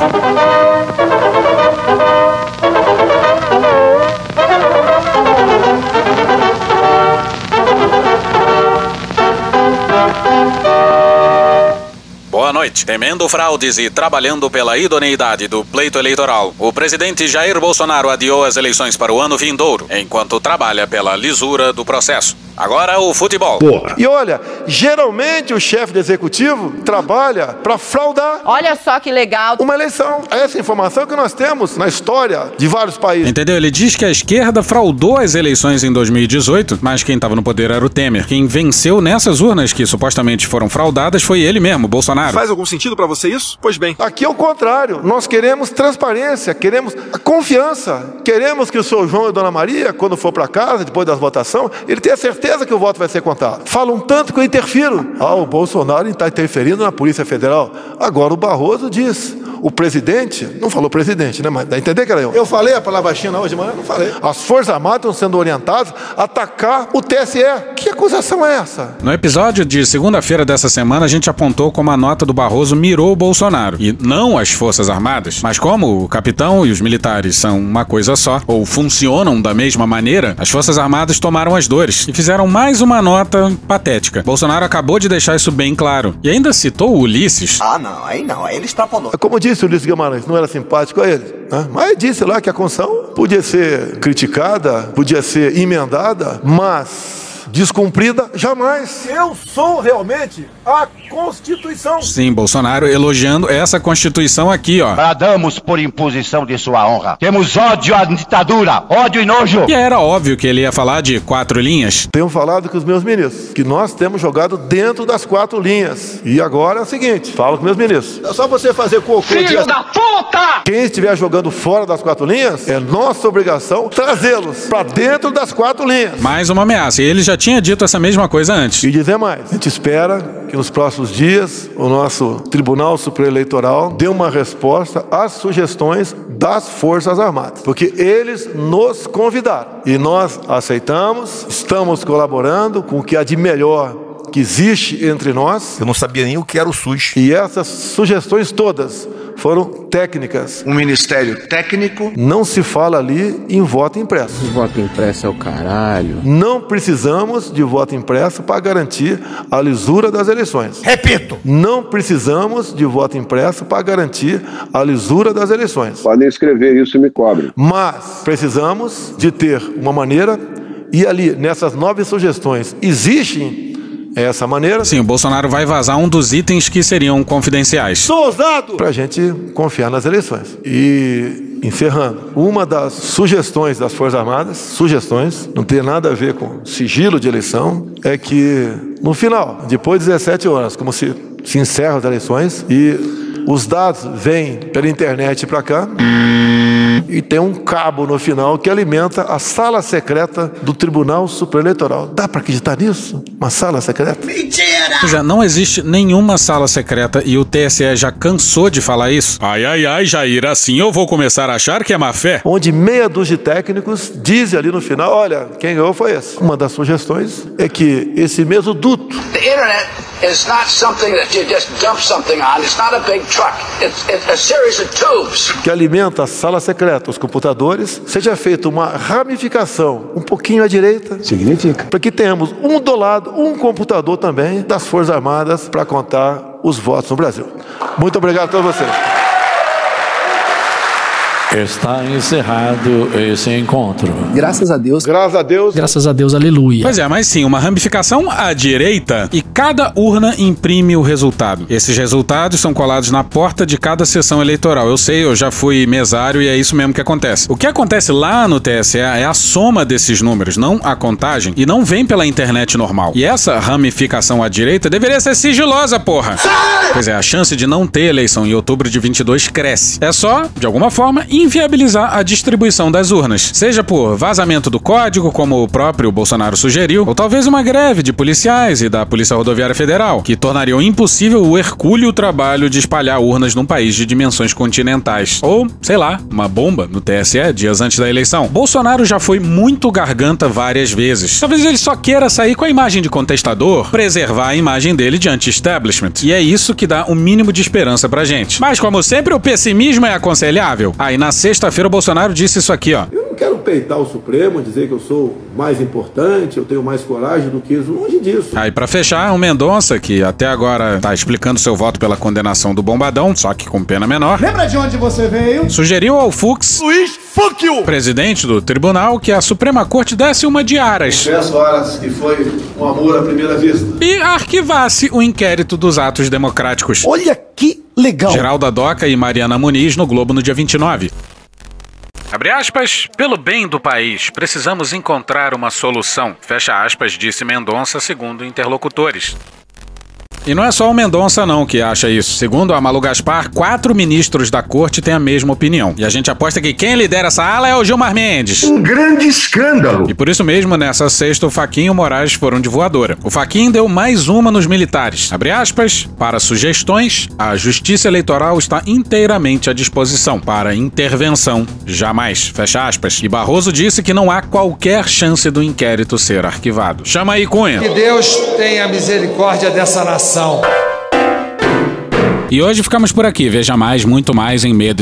Speaker 2: Noite. Temendo fraudes e trabalhando pela idoneidade do pleito eleitoral, o presidente Jair Bolsonaro adiou as eleições para o ano vindouro, enquanto trabalha pela lisura do processo. Agora o futebol.
Speaker 23: Porra. E olha, geralmente o chefe do executivo trabalha para fraudar.
Speaker 43: Olha só que legal.
Speaker 23: Uma eleição. Essa informação que nós temos na história de vários países.
Speaker 2: Entendeu? Ele diz que a esquerda fraudou as eleições em 2018, mas quem estava no poder era o Temer. Quem venceu nessas urnas que supostamente foram fraudadas foi ele mesmo, Bolsonaro.
Speaker 44: Faz algum sentido para você isso? Pois bem.
Speaker 23: Aqui é o contrário. Nós queremos transparência, queremos confiança. Queremos que o senhor João e a dona Maria, quando for para casa, depois das votações, ele tenha certeza que o voto vai ser contado. Falam tanto que eu interfiro. Ah, o Bolsonaro está interferindo na Polícia Federal. Agora o Barroso diz. O presidente, não falou presidente, né? Mas dá a entender que era eu. Eu falei a palavra China hoje, mas eu não falei. As Forças Armadas estão sendo orientadas a atacar o TSE, que acusação é essa?
Speaker 2: No episódio de segunda-feira dessa semana, a gente apontou como a nota do Barroso mirou o Bolsonaro. E não as Forças Armadas. Mas como o capitão e os militares são uma coisa só, ou funcionam da mesma maneira, as Forças Armadas tomaram as dores e fizeram mais uma nota patética. Bolsonaro acabou de deixar isso bem claro. E ainda citou o Ulisses.
Speaker 30: Ah, não, aí não, aí ele extrapolou.
Speaker 23: Como disse o Ulisses Guimarães, não era simpático a ele. Né? Mas disse lá que a Constituição podia ser criticada, podia ser emendada, mas descumprida jamais.
Speaker 26: Eu sou realmente a Constituição.
Speaker 2: Sim, Bolsonaro elogiando essa Constituição aqui, ó.
Speaker 30: Bradamos por imposição de sua honra. Temos ódio à ditadura, ódio e nojo.
Speaker 2: E era óbvio que ele ia falar de quatro linhas.
Speaker 23: Tenho falado com os meus ministros que nós temos jogado dentro das quatro linhas. E agora é o seguinte: falo com meus ministros. É só você fazer cocô.
Speaker 30: Filho da puta!
Speaker 23: Quem estiver jogando fora das quatro linhas, é nossa obrigação trazê-los para dentro das quatro linhas.
Speaker 2: Mais uma ameaça. E ele já tinha dito essa mesma coisa antes.
Speaker 23: E dizer mais: a gente espera que nos próximos dias o nosso Tribunal Superior Eleitoral dê uma resposta às sugestões das Forças Armadas, porque eles nos convidaram e nós aceitamos, estamos colaborando com o que há de melhor que existe entre nós.
Speaker 30: Eu não sabia nem o que era o SUS.
Speaker 23: E essas sugestões todas foram técnicas.
Speaker 30: Um ministério técnico.
Speaker 23: Não se fala ali em voto impresso.
Speaker 43: Voto impresso é o caralho.
Speaker 23: Não precisamos de voto impresso para garantir a lisura das eleições.
Speaker 30: Repito.
Speaker 23: Não precisamos de voto impresso para garantir a lisura das eleições.
Speaker 45: Podem escrever isso e me cobrem.
Speaker 23: Mas precisamos de ter uma maneira e ali nessas nove sugestões existem essa maneira.
Speaker 2: Sim, o Bolsonaro vai vazar um dos itens que seriam confidenciais.
Speaker 23: Sou ousado! Para a gente confiar nas eleições. E, encerrando, uma das sugestões das Forças Armadas, sugestões, não tem nada a ver com sigilo de eleição, é que no final, depois de 17 horas, como se, se encerram as eleições e os dados vêm pela internet para cá e tem um cabo no final que alimenta a sala secreta do Tribunal Superior Eleitoral. Dá para acreditar nisso? Uma sala secreta?
Speaker 12: Mentira!
Speaker 2: É, não existe nenhuma sala secreta e o TSE já cansou de falar isso. Ai, ai, ai, Jair, assim eu vou começar a achar que é má fé.
Speaker 23: Onde meia dúzia de técnicos dizem ali no final, olha, quem ganhou foi esse. Uma das sugestões é que esse mesmo duto
Speaker 46: The internet is not something that you just dump something on. It's not a big truck. It's, it's a series of tubes.
Speaker 23: que alimenta a sala secreta, os computadores, seja feita uma ramificação um pouquinho à direita.
Speaker 24: Significa.
Speaker 23: Para que tenhamos um do lado, um computador também das Forças Armadas para contar os votos no Brasil. Muito obrigado a todos vocês.
Speaker 47: Está encerrado esse encontro.
Speaker 18: Graças a Deus.
Speaker 23: Graças a Deus.
Speaker 48: Graças a Deus, aleluia.
Speaker 2: Pois é, mas sim, uma ramificação à direita e cada urna imprime o resultado. Esses resultados são colados na porta de cada sessão eleitoral. Eu sei, eu já fui mesário e é isso mesmo que acontece. O que acontece lá no TSE é a soma desses números, não a contagem, e não vem pela internet normal. E essa ramificação à direita deveria ser sigilosa, porra. Pois é, a chance de não ter eleição em outubro de 22 cresce. É só, de alguma forma, inviabilizar a distribuição das urnas, seja por vazamento do código, como o próprio Bolsonaro sugeriu, ou talvez uma greve de policiais e da Polícia Rodoviária Federal, que tornariam impossível o hercúleo trabalho de espalhar urnas num país de dimensões continentais. Ou, sei lá, uma bomba no TSE dias antes da eleição. Bolsonaro já foi muito garganta várias vezes. Talvez ele só queira sair com a imagem de contestador, preservar a imagem dele de anti-establishment. E é isso que dá o um mínimo de esperança pra gente. Mas como sempre, o pessimismo é aconselhável. Aí na sexta-feira o Bolsonaro disse isso aqui, ó.
Speaker 23: Eu não quero peitar o Supremo, dizer que eu sou mais importante, eu tenho mais coragem do que isso, longe disso.
Speaker 2: Aí pra fechar, o Mendonça, que até agora tá explicando seu voto pela condenação do Bombadão, só que com pena menor,
Speaker 10: Lembra de onde você veio?
Speaker 2: sugeriu ao Fux,
Speaker 10: Luiz, fuck you!
Speaker 2: presidente do tribunal, que a Suprema Corte desse uma de aras
Speaker 23: Confesso, horas que foi um amor à primeira vista.
Speaker 2: e arquivasse o inquérito dos atos democráticos.
Speaker 18: Olha que legal.
Speaker 2: Geralda Doca e Mariana Muniz no Globo no dia 29. Abre aspas, pelo bem do país, precisamos encontrar uma solução. Fecha aspas, disse Mendonça, segundo interlocutores. E não é só o Mendonça não que acha isso. Segundo a Malu Gaspar, quatro ministros da corte têm a mesma opinião. E a gente aposta que quem lidera essa ala é o Gilmar Mendes.
Speaker 40: Um grande escândalo.
Speaker 2: E por isso mesmo, nessa sexta, o Faquinha e o Moraes foram de voadora. O Faquinha deu mais uma nos militares. Abre aspas, para sugestões, a Justiça Eleitoral está inteiramente à disposição. Para intervenção, jamais. Fecha aspas. E Barroso disse que não há qualquer chance do inquérito ser arquivado. Chama aí, Cunha.
Speaker 49: Que Deus tenha misericórdia dessa nação. So.
Speaker 2: E hoje ficamos por aqui. Veja mais, muito mais em medo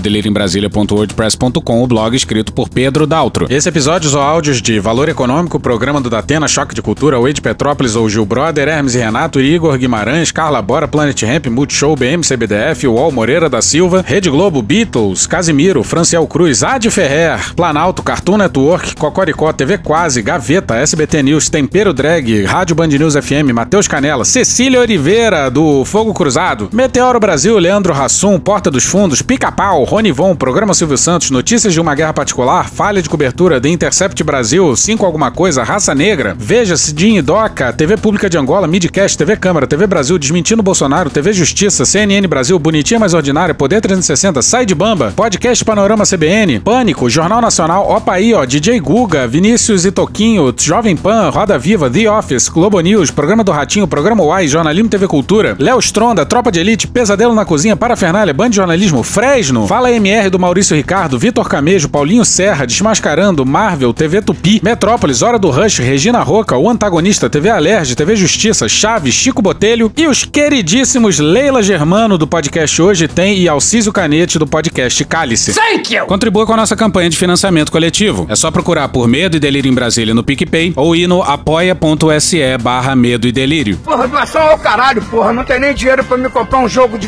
Speaker 2: o blog escrito por Pedro Daltro. Esse episódio usou áudios de Valor Econômico, Programa do Datena, Choque de Cultura, Wade Petrópolis ou Gil Brother, Hermes e Renato, Igor Guimarães, Carla Bora, Planet Ramp, Multishow, BM, CBDF, UOL Moreira da Silva, Rede Globo, Beatles, Casimiro, Franciel Cruz, Ad Ferrer, Planalto, Cartoon Network, Cocoricó, TV Quase, Gaveta, SBT News, Tempero Drag, Rádio Band News FM, Matheus Canela, Cecília Oliveira, do Fogo Cruzado, Meteoro Brasil, Brasil, Leandro Rassum, Porta dos Fundos, Pica-Pau, Rony Von, Programa Silvio Santos, Notícias de uma Guerra Particular, Falha de Cobertura, The Intercept Brasil, 5 Alguma Coisa, Raça Negra, Veja, Cidinho Doca, TV Pública de Angola, Midcast, TV Câmara, TV Brasil, Desmentindo Bolsonaro, TV Justiça, CNN Brasil, Bonitinha Mais Ordinária, Poder 360, Sai de Bamba, Podcast Panorama CBN, Pânico, Jornal Nacional, Opa aí, ó, DJ Guga, Vinícius e Toquinho, Jovem Pan, Roda Viva, The Office, Globo News, Programa do Ratinho, Programa Uai, Jornalismo TV Cultura, Léo Stronda, Tropa de Elite, Pesadelo Na Cozinha, Parafernália, Band de Jornalismo, Fresno, Fala MR do Maurício Ricardo, Vitor Camejo, Paulinho Serra, Desmascarando, Marvel, TV Tupi, Metrópolis, Hora do Rush, Regina Roca, O Antagonista, TV Alerj, TV Justiça, Chaves, Chico Botelho e os queridíssimos Leila Germano do podcast Hoje Tem e Alcísio Canete do podcast Cálice.
Speaker 13: Thank you!
Speaker 2: Contribua com a nossa campanha de financiamento coletivo. É só procurar por Medo e Delírio em Brasília no PicPay ou ir no apoia.se barra Medo e Delírio.
Speaker 13: Porra, doação ao caralho, porra. Não tem nem dinheiro pra me comprar um jogo de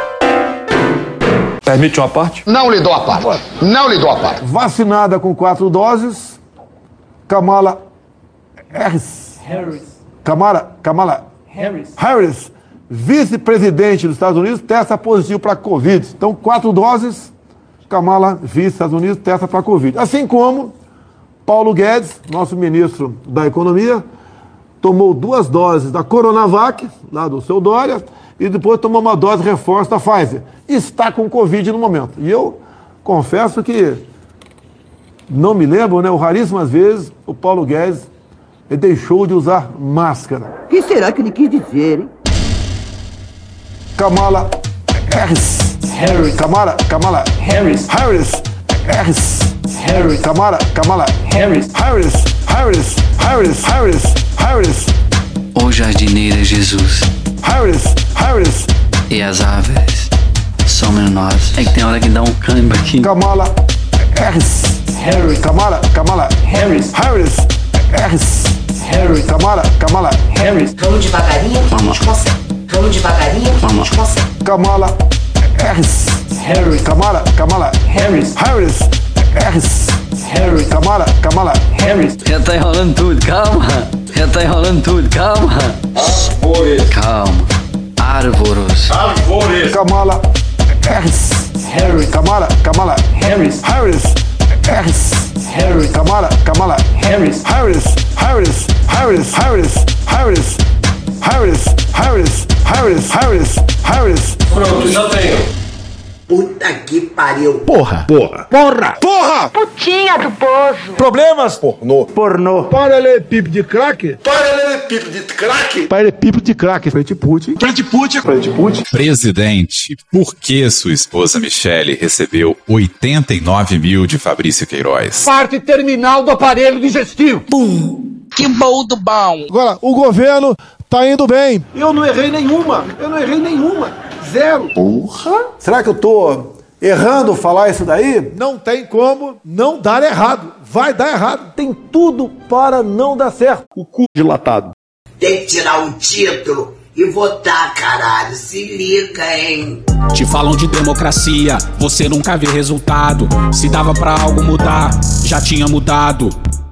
Speaker 26: Permite uma parte?
Speaker 50: Não lhe dou a parte. Não lhe dou a parte.
Speaker 26: Vacinada com quatro doses, Kamala Harris.
Speaker 49: Harris.
Speaker 26: Kamala, Kamala
Speaker 49: Harris.
Speaker 26: Harris, vice-presidente dos Estados Unidos, testa positivo para Covid. Então, quatro doses, Kamala, vice dos Estados Unidos, testa para Covid. Assim como Paulo Guedes, nosso ministro da Economia, tomou duas doses da Coronavac, lá do seu Dória, e depois tomou uma dose de reforço da Pfizer. Está com Covid no momento. E eu confesso que não me lembro, né? O raríssimas vezes o Paulo Guedes ele deixou de usar máscara.
Speaker 51: O que será que ele quis dizer, hein?
Speaker 26: Kamala Harris.
Speaker 49: Harris.
Speaker 26: Kamala, Kamala
Speaker 49: Harris.
Speaker 26: Harris. Harris.
Speaker 49: Harris.
Speaker 26: Kamala, Kamala
Speaker 49: Harris.
Speaker 26: Harris. Harris. Harris. Harris. Harris.
Speaker 52: O jardineiro é Jesus.
Speaker 26: Harris. Harris.
Speaker 52: E as aves somos nós. É que tem hora que dá um câmbio aqui.
Speaker 26: Kamala Harris.
Speaker 49: Harris.
Speaker 26: Kamala, Kamala
Speaker 49: Harris.
Speaker 26: Harris. Harris.
Speaker 49: Harris.
Speaker 26: Kamala, Kamala
Speaker 49: Harris.
Speaker 18: Vamos devagarinho que a gente consegue. Vamos devagarinho que a gente consegue.
Speaker 26: Kamala Harris.
Speaker 49: Harris.
Speaker 26: Kamala, Kamala
Speaker 49: Harris.
Speaker 26: Harris. Harris.
Speaker 49: Harris.
Speaker 26: Kamala, Kamala
Speaker 52: Harris. Já tá enrolando tudo, calma. Já tá enrolando tudo, calma.
Speaker 53: Árvores.
Speaker 52: Calma. Árvores.
Speaker 53: Árvores.
Speaker 26: Kamala Harris.
Speaker 49: Harris.
Speaker 26: Kamala, Kamala
Speaker 49: Harris.
Speaker 26: Harris. Harris.
Speaker 49: Harris.
Speaker 26: Kamala, Kamala
Speaker 49: Harris.
Speaker 26: Harris. Harris. Harris. Harris. Harris. Harris. Harris. Harris. Harris. Harris.
Speaker 53: Pronto, já tenho.
Speaker 18: Puta que pariu.
Speaker 24: Porra.
Speaker 53: Porra.
Speaker 26: Porra! Porra!
Speaker 18: Putinha do poço.
Speaker 26: Problemas?
Speaker 53: Pornô.
Speaker 26: Pornô.
Speaker 54: Paralelepípedo de crack?
Speaker 53: Paralelepípedo de crack.
Speaker 26: Paralelepípedo de crack. Frente Putin.
Speaker 53: Frente Putin. Frente Putin.
Speaker 48: Presidente, por que sua esposa Michele recebeu 89 mil de Fabrício Queiroz?
Speaker 13: Parte terminal do aparelho digestivo.
Speaker 18: Pum. Que bom do bom.
Speaker 26: Agora, o governo tá indo bem.
Speaker 54: Eu não errei nenhuma. Eu não errei nenhuma. Zero.
Speaker 26: Porra! Será que eu tô errando falar isso daí? Não tem como não dar errado. Vai dar errado. Tem tudo para não dar certo. O cu dilatado.
Speaker 18: Tem que tirar o título
Speaker 12: e votar, caralho. Se liga, hein?
Speaker 55: Te falam de democracia, você nunca vê resultado. Se dava pra algo mudar, já tinha mudado.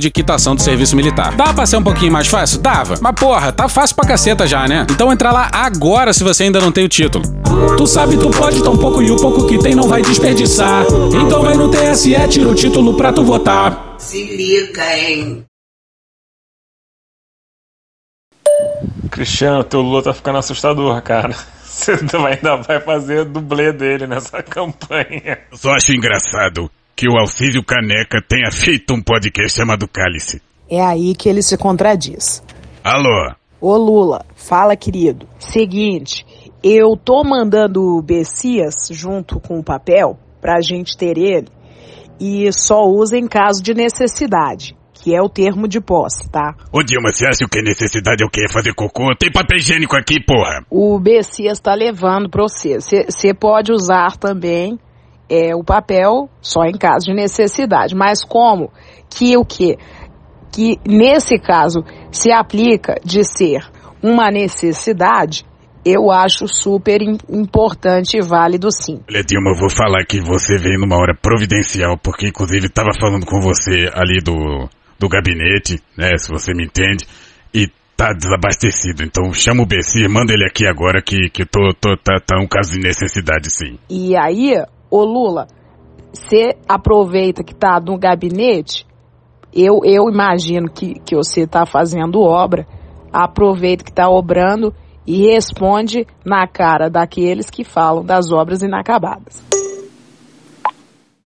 Speaker 2: de quitação do serviço militar. Dá pra ser um pouquinho mais fácil? Dava. Mas porra, tá fácil pra caceta já, né? Então entra lá agora se você ainda não tem o título.
Speaker 55: Tu sabe, tu pode tão pouco e o pouco que tem não vai desperdiçar. Então vai no TSE, tira o título pra tu votar.
Speaker 12: Se liga, hein?
Speaker 56: Cristiano, teu Lula tá ficando assustador, cara. Você ainda vai fazer dublê dele nessa campanha.
Speaker 57: Eu só acho engraçado que o Alcísio Caneca tenha feito um podcast chamado Cálice.
Speaker 58: É aí que ele se contradiz.
Speaker 57: Alô?
Speaker 58: Ô Lula, fala querido. Seguinte, eu tô mandando o Bessias junto com o papel pra gente ter ele e só usa em caso de necessidade, que é o termo de posse, tá?
Speaker 57: Ô Dilma, você acha que necessidade é o quê? Fazer cocô? Tem papel higiênico aqui, porra!
Speaker 58: O Bessias tá levando pra você. Você pode usar também é, o papel só em caso de necessidade, mas como que o que? Que nesse caso se aplica de ser uma necessidade, eu acho super importante e válido sim.
Speaker 57: Olha, Dilma, eu vou falar que você veio numa hora providencial, porque inclusive estava falando com você ali do, do gabinete, né, se você me entende, e tá desabastecido. Então chama o BC, manda ele aqui agora que, que tô, tô, tá, tá um caso de necessidade sim.
Speaker 58: E aí, ô Lula, você aproveita que tá no gabinete, eu, eu imagino que, que você está fazendo obra, aproveita que está obrando e responde na cara daqueles que falam das obras inacabadas.